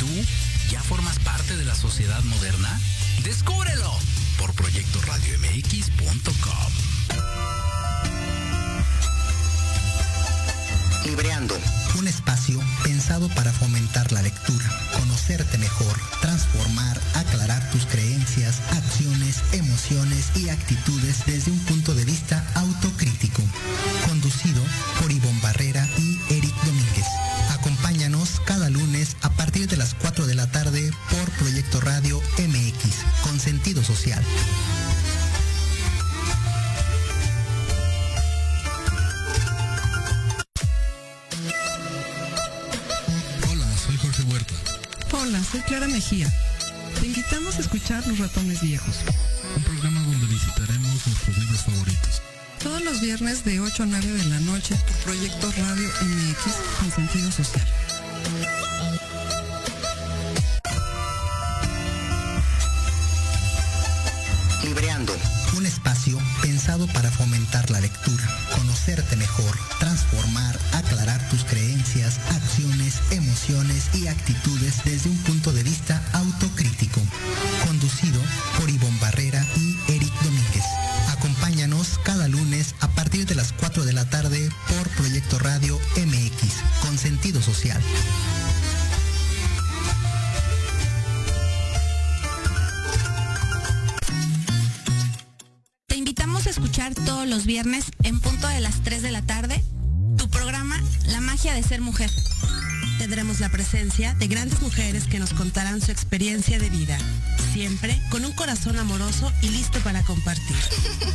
¿Y tú ya formas parte de la sociedad moderna? ¡Descúbrelo! por proyectoradiomx.com. Libreando, un espacio pensado para fomentar la lectura, conocerte mejor, transformar, aclarar tus creencias, acciones, emociones y actitudes desde un punto de vista autocrítico. Te invitamos a escuchar Los Ratones Viejos. Un programa donde visitaremos nuestros libros favoritos. Todos los viernes de 8 a 9 de la noche por Proyecto Radio MX con sentido social. Libreando, un espacio pensado para fomentar la lectura, conocerte mejor, transformar, aclarar tus creencias, emociones y actitudes desde un punto de vista la presencia de grandes mujeres que nos contarán su experiencia de vida, siempre con un corazón amoroso y listo para compartir.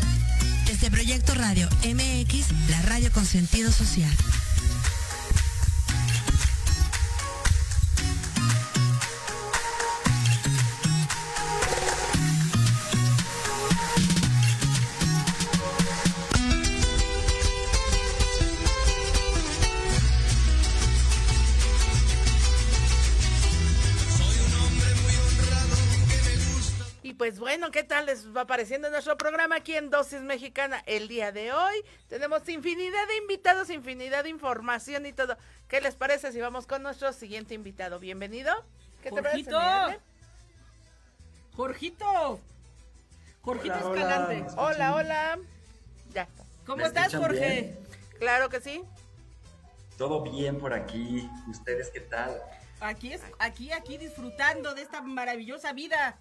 Desde Proyecto Radio MX, la radio con sentido social. Pues bueno, ¿qué tal les va pareciendo nuestro programa aquí en Dosis Mexicana el día de hoy? Tenemos infinidad de invitados, infinidad de información y todo. ¿Qué les parece si vamos con nuestro siguiente invitado? Bienvenido. ¿Qué te parece, Jorgito. Jorgito. Jorgito Hola, hola, Escalante. Hola, hola. Ya está. ¿Cómo ¿Me estás, Jorge? bien? Claro que sí. Todo bien por aquí. ¿Ustedes qué tal? Aquí, es, aquí, aquí disfrutando de esta maravillosa vida.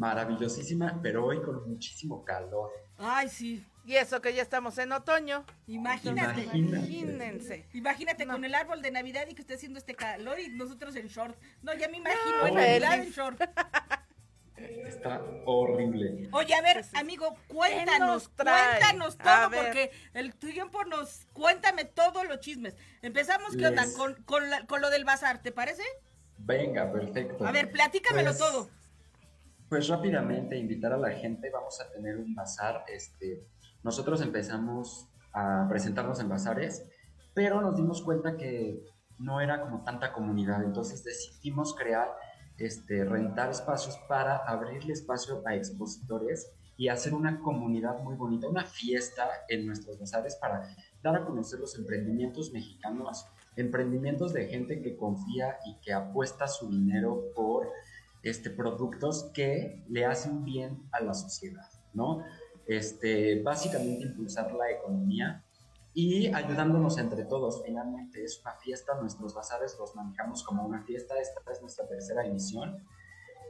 Maravillosísima, pero hoy con muchísimo calor. Ay, sí. Y eso que ya estamos en otoño. Imagínate. Imagínate. Imagínense. Imagínate con el árbol de Navidad y que esté haciendo este calor y nosotros en short. No, ya me imagino No, en Navidad en short. Está horrible. Oye, a ver, amigo, cuéntanos, cuéntanos todo, porque el tiempo nos... Cuéntame todos los chismes. Empezamos, ¿qué onda? Con, con, la- con lo del bazar, ¿te parece? Venga, perfecto. A ver, platícamelo Pues, todo. Pues rápidamente invitar a la gente, vamos a tener un bazar. Este, nosotros empezamos a presentarnos en bazares, pero nos dimos cuenta que no era como tanta comunidad, entonces decidimos crear, este, rentar espacios para abrirle espacio a expositores y hacer una comunidad muy bonita, una fiesta en nuestros bazares para dar a conocer los emprendimientos mexicanos, emprendimientos de gente que confía y que apuesta su dinero por este, productos que le hacen bien a la sociedad, ¿no? Este, básicamente impulsar la economía y ayudándonos entre todos. Finalmente es una fiesta, nuestros bazares los manejamos como una fiesta, esta es nuestra tercera emisión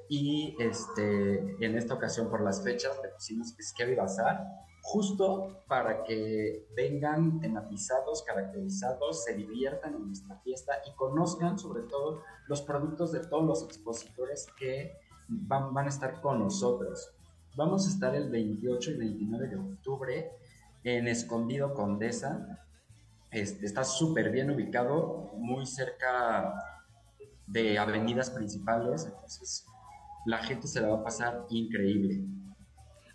y este, en esta ocasión por las fechas le pusimos Scary Bazar justo para que vengan tematizados, caracterizados, se diviertan en nuestra fiesta y conozcan sobre todo los productos de todos los expositores que van, van a estar con nosotros. Vamos a estar el 28 y 29 de octubre en Escondido Condesa. Este, está súper bien ubicado, muy cerca de avenidas principales, entonces la gente se la va a pasar increíble.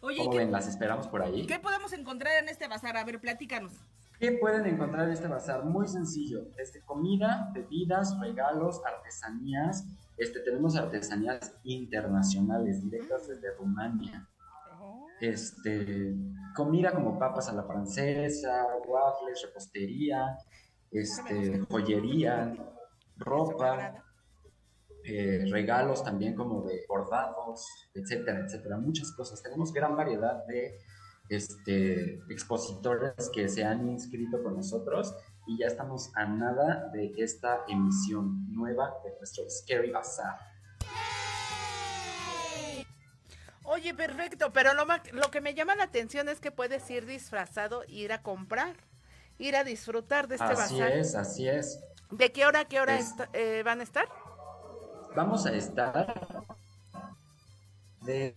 Oye, ¿Cómo. ¿Las esperamos por ahí? qué podemos encontrar en este bazar? A ver, platícanos. ¿Qué pueden encontrar en este bazar? Muy sencillo, desde comida, bebidas, regalos, artesanías. Este, tenemos artesanías internacionales, directas desde Rumania. Este, comida como papas a la francesa, waffles, repostería, este, joyería, ropa, eh, regalos también como de bordados, etcétera, etcétera, muchas cosas. Tenemos gran variedad de este, expositores que se han inscrito con nosotros y ya estamos a nada de esta emisión nueva de nuestro Scary Bazaar. Oye, perfecto, pero lo, lo que me llama la atención es que puedes ir disfrazado e ir a comprar, ir a disfrutar de este Así bazar. es, así es. ¿De qué hora a qué hora Es- eh, van a estar? Vamos a estar de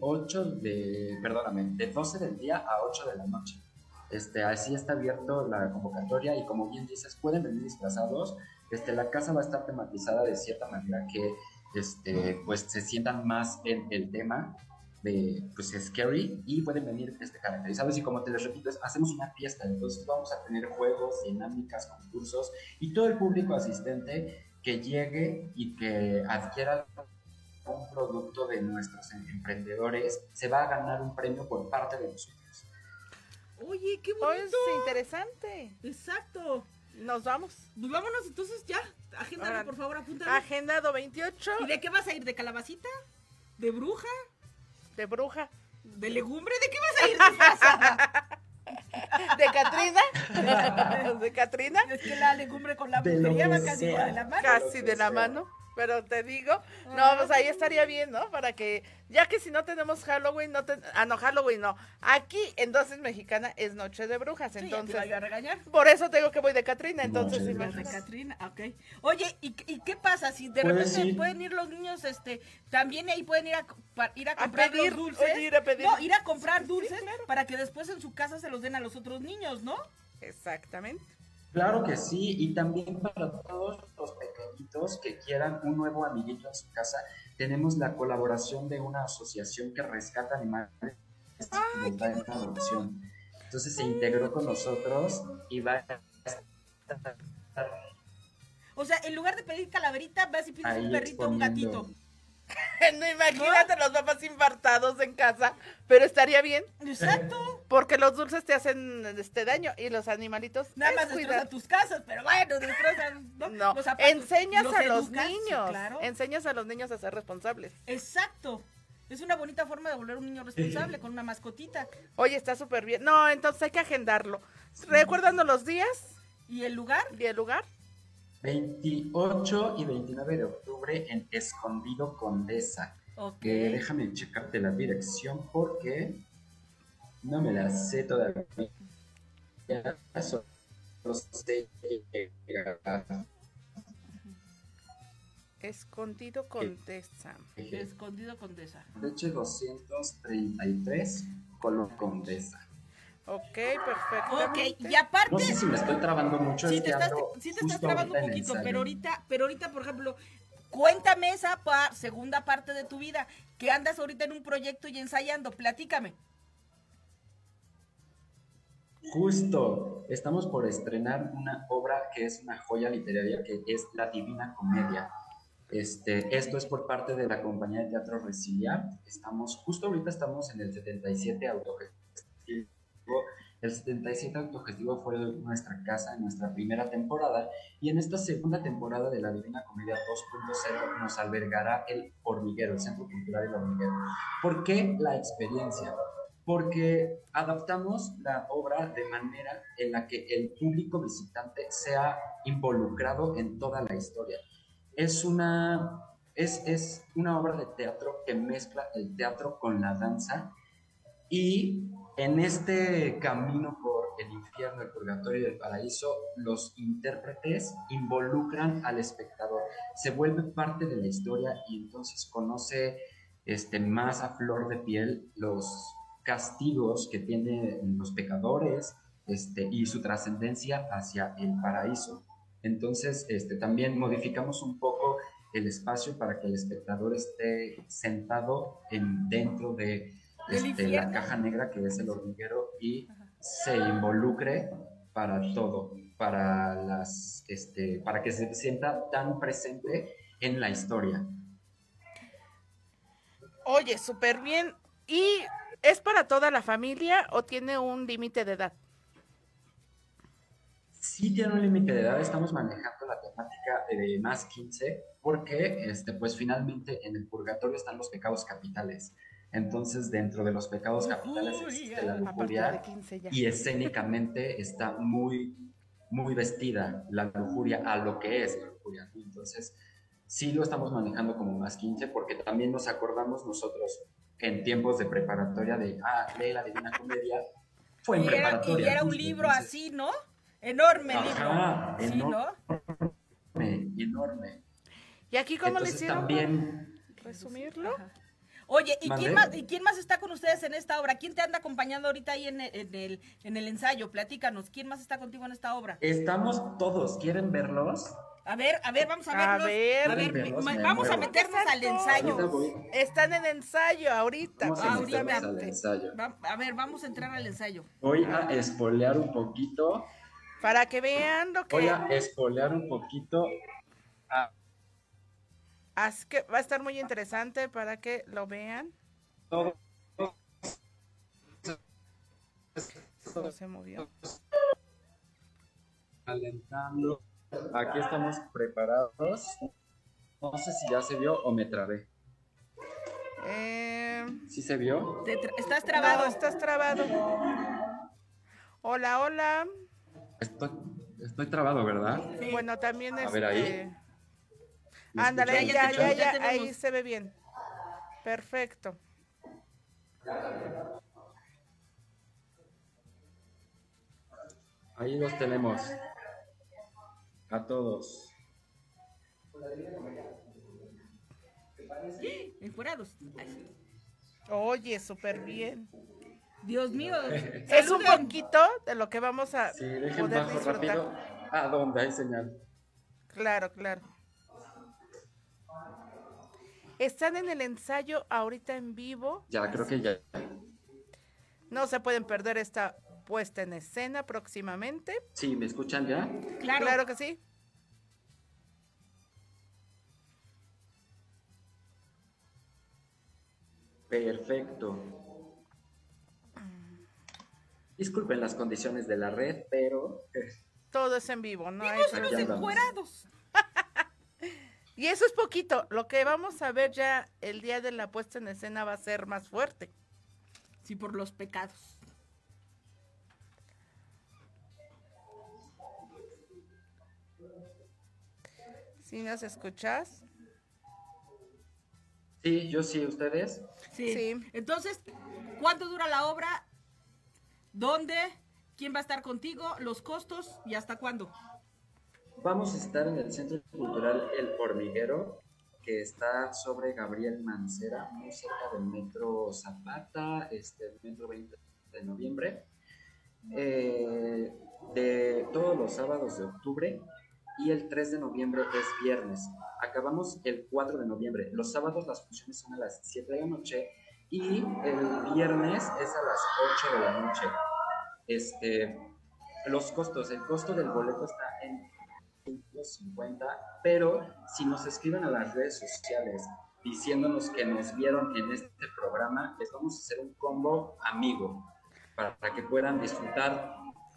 8 de, perdóname, de 12 del día a 8 de la noche. Este, así está abierto la convocatoria y como bien dices, pueden venir disfrazados. Este, la casa va a estar tematizada de cierta manera que este, pues, se sientan más en el tema de pues, scary y pueden venir este, caracterizados y como te les repito, es- hacemos una fiesta, entonces vamos a tener juegos, dinámicas, concursos y todo el público asistente que llegue y que adquiera un producto de nuestros emprendedores se va a ganar un premio por parte de nosotros. Oye, qué Oh, bonito. es interesante. Exacto. Nos vamos. Pues vámonos entonces ya. Agéndalo, por favor, apúntalo. Agendado 28 ¿Y de qué vas a ir? ¿De calabacita? ¿De bruja? de bruja. ¿De legumbre? ¿De qué vas a ir? ¿De Catrina? ¿De Catrina? Es que la legumbre con la brujería va casi de la mano. Casi de la mano. Pero te digo, no, pues ahí estaría bien, ¿no? Para que, ya que si no tenemos Halloween, no ten- ah, no, Halloween no. Aquí en Dosis Mexicana es Noche de Brujas, Sí, ya te entonces. iba a regañar. Por eso tengo que voy de Catrina, entonces Noche de De. Catrina, ok. Oye, ¿y, y qué pasa si de Puedes repente pueden ir los niños, este, también ahí pueden ir a, ir a A comprar pedir, los dulces? oye, ir a pedir. No, ir a comprar dulces para que después en su casa se los den a los otros niños, ¿no? Exactamente. Claro que sí, y también para todos los pequeñitos que quieran un nuevo amiguito en su casa, tenemos la colaboración de una asociación que rescata animales y les da en adopción. Entonces se integró con nosotros y va a estar O sea, en lugar de pedir calaverita, vas y pides ahí un perrito o un exponiendo. gatito. No, imagínate los papás infartados en casa, pero estaría bien. Exacto. Porque los dulces te hacen este daño y los animalitos Nada más cuidar. destrozan tus casas, pero bueno, destrozan ¿no? No, los zapatos. enseñas Los a los educas, niños, claro. enseñas a los niños a ser responsables. Exacto. Es una bonita forma de volver un niño responsable con una mascotita. Oye, está súper bien. No, entonces hay que agendarlo. Recuérdanos los días ¿Y el lugar? y el lugar. 28 y 29 de octubre en Escondido Condesa. Ok. Que déjame checarte la dirección porque no me la sé todavía. Solo sé llegar. Escondido Condesa. Escondido Condesa. Leche 233, color Condesa. Ok, perfecto. Ok, y aparte. No sé si me estoy trabando mucho. Sí te estás, sí te estás trabando un poquito, pero ahorita, pero ahorita, por ejemplo, cuéntame esa pa- segunda parte de tu vida, que andas ahorita en un proyecto y ensayando, platícame. Justo, estamos por estrenar una obra que es una joya literaria que es La Divina Comedia. Este, esto es por parte de la compañía de teatro Resiliar. Estamos, justo ahorita estamos en el 77 autogestivo. El 77 autogestivo fue nuestra casa en nuestra primera temporada y en esta segunda temporada de La Divina Comedia 2.0 nos albergará el Hormiguero, el Centro Cultural El Hormiguero. ¿Por qué la experiencia? porque adaptamos la obra de manera en la que el público visitante sea involucrado en toda la historia. Es una, es, es una obra de teatro que mezcla el teatro con la danza y en este camino por el infierno, el purgatorio y el paraíso, los intérpretes involucran al espectador, se vuelve parte de la historia y entonces conoce este, más a flor de piel los castigos que tienen los pecadores este, y su trascendencia hacia el paraíso. Entonces, este, también modificamos un poco el espacio para que el espectador esté sentado en, dentro de ¿Del este, la caja negra que es el hormiguero y se involucre para todo, para, las, este, para que se sienta tan presente en la historia. Oye, súper bien. ¿Y es para toda la familia o tiene un límite de edad? Sí tiene un límite de edad, estamos manejando la temática de más 15 porque este, pues finalmente en el purgatorio están los pecados capitales. Entonces dentro de los pecados capitales existe la lujuria 15 ya. y escénicamente está muy, muy vestida la lujuria a lo que es la lujuria. Entonces sí lo estamos manejando como más 15 porque también nos acordamos nosotros en tiempos de preparatoria de, ah, lee la Divina Comedia, fue en y, era, y preparatoria. era un libro entonces- así, ¿no? Enorme Ajá, libro. Sí, ¿no? enorme, enorme. ¿Y aquí cómo le Entonces hicieron? también ¿Resumirlo? Oye, ¿y quién, más, ¿y quién más está con ustedes en esta obra? ¿Quién te anda acompañando ahorita ahí en el, en el, en el ensayo? Platícanos, ¿quién más está contigo en esta obra? estamos todos, ¿quieren verlos? A ver, a ver, vamos a A verlos. ver. a ver, Verlos, ma- me vamos a meternos al ensayo. Están en ensayo ahorita. Vamos a al ensayo. Va- a ver, vamos a entrar al ensayo. Voy a espolear un poquito, Para que vean lo que... voy a espolear un poquito. A Así que va a estar muy interesante para que lo vean. todo. No se movió. Calentando. Aquí estamos preparados. No sé si ya se vio o me trabé. Eh, ¿Sí se vio? Tra- ¿Estás trabado, estás trabado. Hola, hola. Estoy, estoy trabado, ¿verdad? Bueno, también A es. ver, ahí. ¿Me Ándale, ya, ¿Me ya, ya, Ya ahí se ve bien. Perfecto. Ahí los tenemos. A todos. Ay, Oye, súper bien. Dios mío. Es un poquito de lo que vamos a Sí, dejen poder bajo disfrutar. rápido. ¿A dónde hay señal? Claro, claro. Están en el ensayo ahorita en vivo. Ya, creo que ya. No se pueden perder esta puesta en escena próximamente. Sí, ¿me escuchan ya? Claro. Claro que sí. Perfecto. Disculpen las condiciones de la red, pero eh, Todo es en vivo, no hay unos encuerados. Y eso es poquito. Lo que vamos a ver ya el día de la puesta en escena va a ser más fuerte. Sí, por los pecados. ¿Sí nos escuchas? sí, yo sí, ustedes. Sí. Sí. Entonces, ¿cuánto dura la obra? ¿Dónde? ¿Quién va a estar contigo? ¿Los costos? ¿Y hasta cuándo? Vamos a estar en el Centro Cultural El Hormiguero que está sobre Gabriel Mancera, muy cerca del metro Zapata, este, el metro 20 de noviembre, eh, de todos los sábados de octubre y el 3 de noviembre es viernes. Acabamos el 4 de noviembre. Los sábados las funciones son a las 7 de la noche y el viernes es a las 8 de la noche. Este, los costos, el costo del boleto está en 150, pero si nos escriben a las redes sociales diciéndonos que nos vieron en este programa, les vamos a hacer un combo amigo para, que puedan disfrutar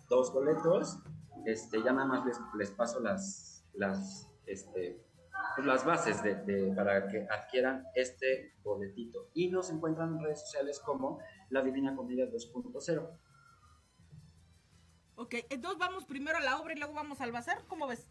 dos boletos. Este, ya nada más les, les paso las, las, este, pues las bases de- para que adquieran este boletito. Y nos encuentran en redes sociales como La Divina Comedia 2.0. Ok, entonces vamos primero a la obra y luego vamos al bazar, ¿cómo ves?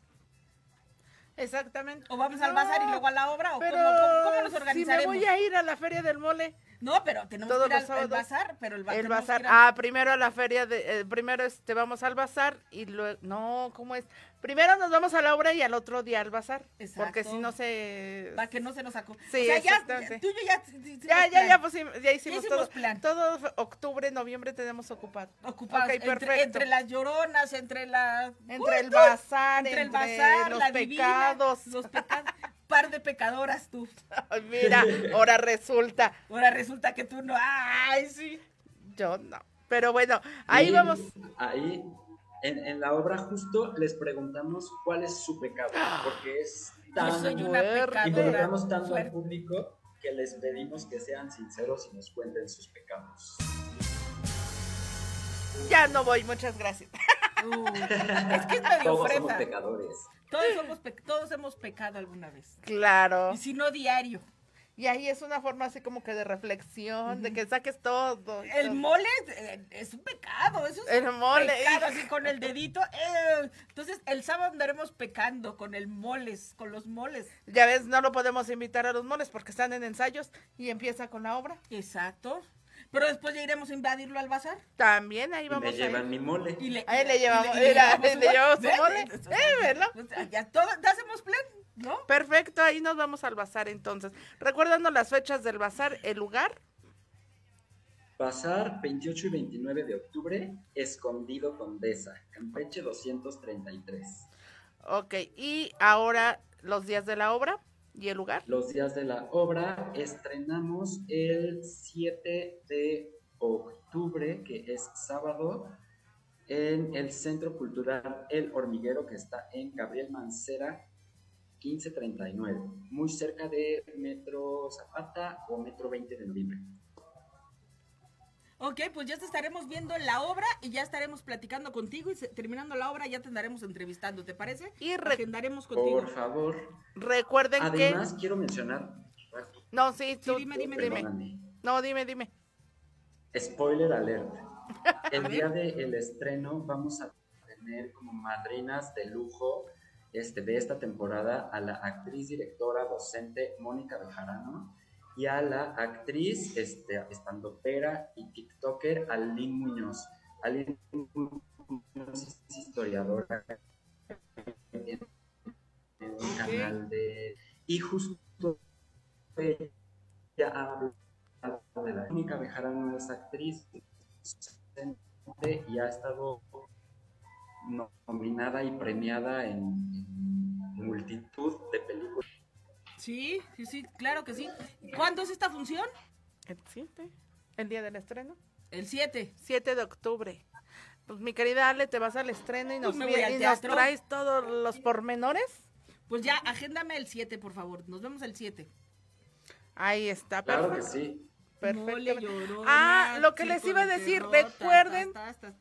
Exactamente. ¿O vamos al bazar y luego a la obra? ¿O Pero cómo, cómo- cómo nos si me organizaremos? voy a ir a la feria del mole. No, pero tenemos Todos que ir al, bazar, pero el, ba- El bazar. ir a- Ah, primero a la feria de. eh, primero este, vamos al bazar y luego. No, ¿cómo es? Primero nos vamos a la obra y al otro día al bazar. Porque Exacto. si no se. Para que no se nos sacó. Sí, o sea, ya, exactamente. tú y yo ya hicimos Ya, ya, ya, pues, sí, ya hicimos, hicimos todo. plan. Todo octubre, noviembre tenemos ocupado. Ocupados Ok, entre, perfecto. entre las lloronas, entre la... Entre el ¡Uy, bazar, entre el bazar, los la divina, pecados. los pecados. Par de pecadoras tú. Ay, Mira, ahora resulta. Ahora resulta que tú no. Ay, sí. Yo no. Pero bueno, ahí Y vamos. Ahí, en, en la obra justo les preguntamos cuál es su pecado, porque es tan Yo soy una pecadora Involucramos tanto al público que les pedimos que sean sinceros y nos cuenten sus pecados. Ya no voy, muchas gracias. es que es medio Todos somos pecadores. Todos, somos todos hemos pecado alguna vez. Claro. Y si no diario. Y ahí es una forma así como que de reflexión, de que saques todo. El mole eh, es un pecado, eso es El un mole. pecado, así con el dedito. eh. Entonces, el sábado andaremos pecando con el moles, con los moles. Ya ves, no lo podemos invitar a los moles porque están en ensayos y empieza con la obra. Exacto. Pero después ya iremos a invadirlo al bazar. También ahí Y vamos a ir. llevan mi mole. Y le, Ahí le llevamos, y le- y le mira, llevamos le llevamos su mole. Eh, ¿verdad? sea, Ya todo, ya hacemos plan, ¿no? Perfecto, ahí nos vamos al bazar entonces. Recuerdanos las fechas del bazar, el lugar. Bazar 28 y 29 de octubre, Escondido Condesa, Campeche 233. Ok, y ahora los días de la obra Los días de la obra estrenamos el 7 de octubre, que es sábado, en el Centro Cultural El Hormiguero, que está en Gabriel Mancera 1539, muy cerca de Metro Zapata o Metro 20 de noviembre. Ok, pues ya te estaremos viendo en la obra y ya estaremos platicando contigo y se- terminando la obra ya te andaremos entrevistando, ¿te parece? Y re- agendaremos contigo. Por favor. Recuerden Además, quiero mencionar, que... No, sí, tú, dime, dime, dime. perdóname, No, dime, dime. Spoiler alert. El día del estreno vamos a tener como madrinas de lujo este, de esta temporada a la actriz, directora, docente Mónica Bejarano y a la actriz, este, estandopera y tiktoker Aline Muñoz. Aline Muñoz es historiadora en, un canal de... Y justo ella habla de la Mónica Bejarano es actriz y ha estado nominada y premiada en multitud de películas. Sí, sí, sí, claro que sí. ¿Cuándo es esta función? El 7, el día del estreno. El 7. 7 de octubre. Pues mi querida Ale, te vas al estreno y nos, Pues y nos traes todos los pormenores. Pues ya, agéndame el 7, por favor. Nos vemos el 7. Ahí está, Claro que perfecto. sí. Perfecto. Mole, llorona, Ah, lo que les iba a de decir, terror, recuerden.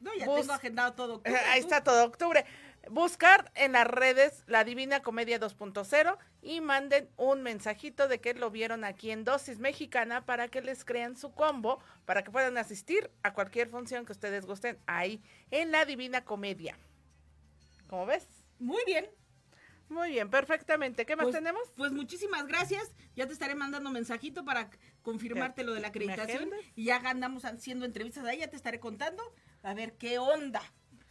No, ya bus- tengo agendado todo. Ahí está todo octubre. Buscar en las redes La Divina Comedia 2.0 y manden un mensajito de que lo vieron aquí en Dosis Mexicana para que les crean su combo, para que puedan asistir a cualquier función que ustedes gusten ahí en La Divina Comedia. ¿Cómo ves? Muy bien. Muy bien, perfectamente. ¿Qué más Pues- tenemos? Pues muchísimas gracias. Ya te estaré mandando mensajito para confirmarte lo de la acreditación. Y ya andamos haciendo entrevistas ahí, ya te estaré contando. A ver qué onda.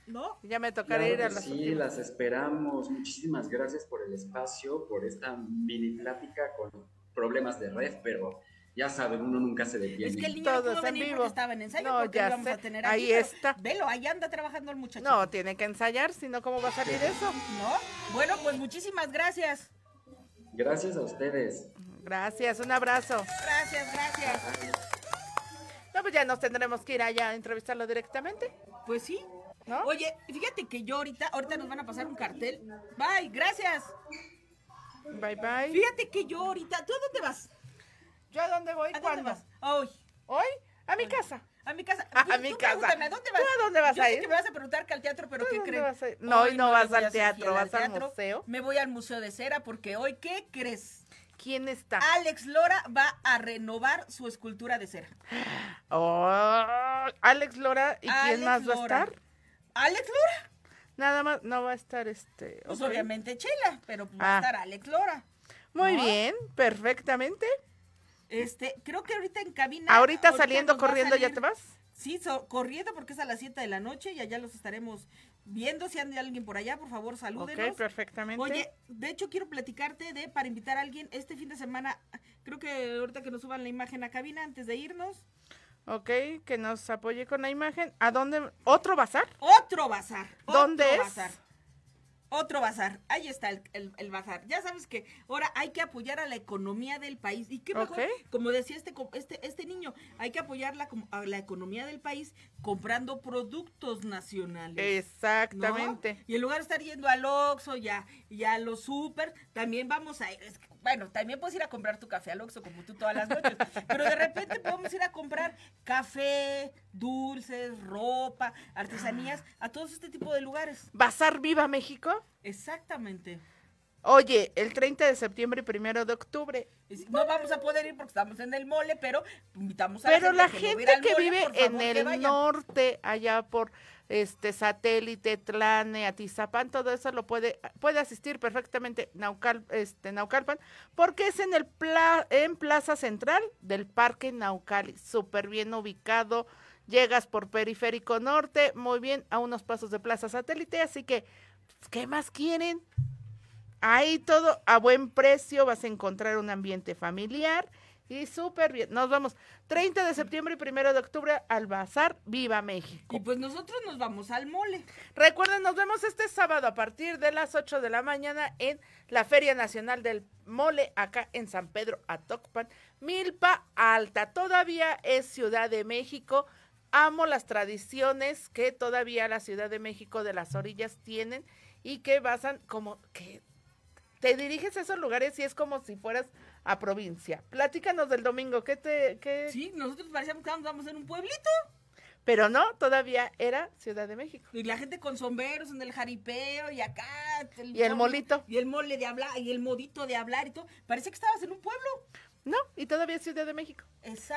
¿No? Ya me tocará Claro ir a las sí, últimas. las esperamos. Muchísimas gracias por el espacio, por esta mini plática con problemas de red, pero ya saben, uno nunca se detiene. Es que el niño no Todos pudo en venir vivo. porque estaba en ensayo, No, porque ya íbamos sé. a tener Ahí aquí, pero está. Velo, ahí anda trabajando el muchacho. No, tiene que ensayar, si no, ¿cómo va a salir eso? ¿No? Bueno, pues muchísimas gracias. Gracias a ustedes. Gracias, un abrazo. Gracias, gracias. No, pues ya nos tendremos que ir allá a entrevistarlo directamente. Pues sí. ¿No? Oye, fíjate que yo ahorita, ahorita nos van a pasar un cartel. Bye, gracias. Bye, bye. Fíjate que yo ahorita, ¿tú a dónde vas? ¿Yo a dónde voy? ¿A dónde vas? Hoy. ¿Hoy? A mi casa. A mi casa. A Tú- mi tú casa. pregúntame, ¿A dónde vas? ¿Tú a dónde vas Yo a sé ir? que me vas a preguntar que al teatro, pero ¿Tú a ¿qué crees? a? No, hoy no vas al a teatro, vas al museo. Me voy al Museo de Cera porque hoy, ¿qué crees? ¿Quién está? Alex Lora va a renovar su escultura de cera. Oh, Alex Lora. ¿Y quién más va a estar? ¿Alex Lora? Nada más, no va a estar este. Pues obviamente Chela, pero va a Ah. estar Alex Lora. Muy ¿no? bien, perfectamente. Este, creo que ahorita en cabina. Ahorita saliendo corriendo, ¿ya te vas? Sí, so- corriendo porque es a las 7 de la noche y allá los estaremos viendo. Si anda alguien por allá, por favor, salúdenos. Ok, perfectamente. Oye, de hecho quiero platicarte de para invitar a alguien este fin de semana. Creo que ahorita que nos suban la imagen a cabina antes de irnos. Ok, que nos apoye con la imagen. ¿A dónde? ¿Otro bazar? Otro bazar. ¿Dónde otro es? Bazar. Otro bazar. Ahí está el, el- el bazar. Ya sabes que ahora hay que apoyar a la economía del país. Y qué mejor, como decía este, este, este niño, hay que apoyar la, a la economía del país comprando productos nacionales. Exactamente. ¿no? Y en lugar de estar yendo al Oxxo y a, y a los super, también vamos a ir. es que, bueno, también puedes ir a comprar tu café al Oxxo como tú todas las noches. pero de repente podemos ir a comprar café, dulces, ropa, artesanías, a todos este tipo de lugares. ¿Bazar Viva México? Exactamente. Oye, el 30 de septiembre y primero de octubre. No vamos a poder ir porque estamos en el mole, pero invitamos a la Pero gente la que no va a ir gente que vive favor, en el norte, allá por este satélite, Tlane, Atizapán, todo eso lo puede, puede asistir perfectamente Naucal, este, Naucalpan, porque es en el pla- en Plaza Central del Parque Naucali, súper bien ubicado. Llegas por Periférico Norte, muy bien, a unos pasos de Plaza Satélite, así que, ¿qué más quieren? Ahí todo a buen precio, vas a encontrar un ambiente familiar y súper bien. Nos vamos 30 de septiembre y 1 de octubre al Bazar Viva México. Y pues nosotros nos vamos al mole. Recuerden, nos vemos este sábado a partir de las 8 de la mañana en la Feria Nacional del Mole, acá en San Pedro Atocpan, Milpa Alta. Todavía es Ciudad de México. Amo las tradiciones que todavía la Ciudad de México de las orillas tienen y que basan como que te diriges a esos lugares y es como si fueras a provincia. Platícanos del domingo, ¿qué te...? Qué... Sí, nosotros parecíamos que estábamos en un pueblito. Pero no, todavía era Ciudad de México. Y la gente con sombreros en el jaripeo y acá. Y el molito. Y el mole de hablar, y el modito de hablar y todo. Parece que estabas en un pueblo. No, y todavía es Ciudad de México.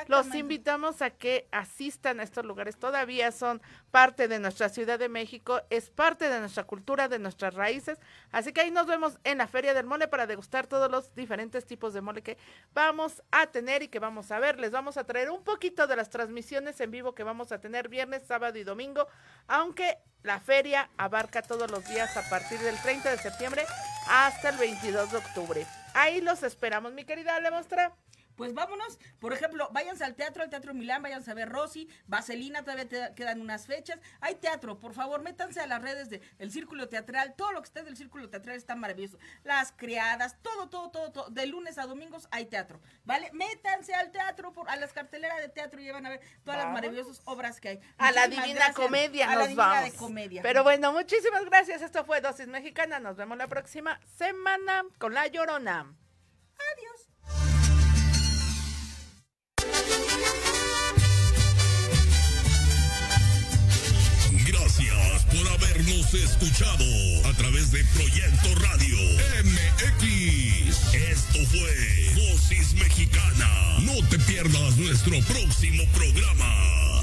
Los invitamos a que asistan a estos lugares. Todavía son parte de nuestra Ciudad de México, es parte de nuestra cultura, de nuestras raíces. Así que ahí nos vemos en la Feria del Mole para degustar todos los diferentes tipos de mole que vamos a tener y que vamos a ver. Les vamos a traer un poquito de las transmisiones en vivo que vamos a tener viernes, sábado y domingo, aunque la feria abarca todos los días a partir del 30 de septiembre hasta el 22 de octubre. Ahí los esperamos, mi querida Lemostra. Pues vámonos, por ejemplo, váyanse al teatro, al Teatro Milán, váyanse a ver Rosy, Vaselina, todavía te quedan unas fechas. Hay teatro, por favor, métanse a las redes del el Círculo Teatral, todo lo que esté del Círculo Teatral está maravilloso. Las criadas, todo, todo, todo, todo. De lunes a domingos hay teatro, ¿vale? Métanse al teatro, por, a las carteleras de teatro y van a ver todas las maravillosas obras que hay. A la Divina gracias. Comedia a la nos Divina vamos. de Comedia. Pero bueno, muchísimas gracias. Esto fue Dosis Mexicana. Nos vemos la próxima semana con La Llorona. Adiós. Gracias por habernos escuchado a través de Proyecto Radio MX. Esto fue Dosis Mexicana. No te pierdas nuestro próximo programa.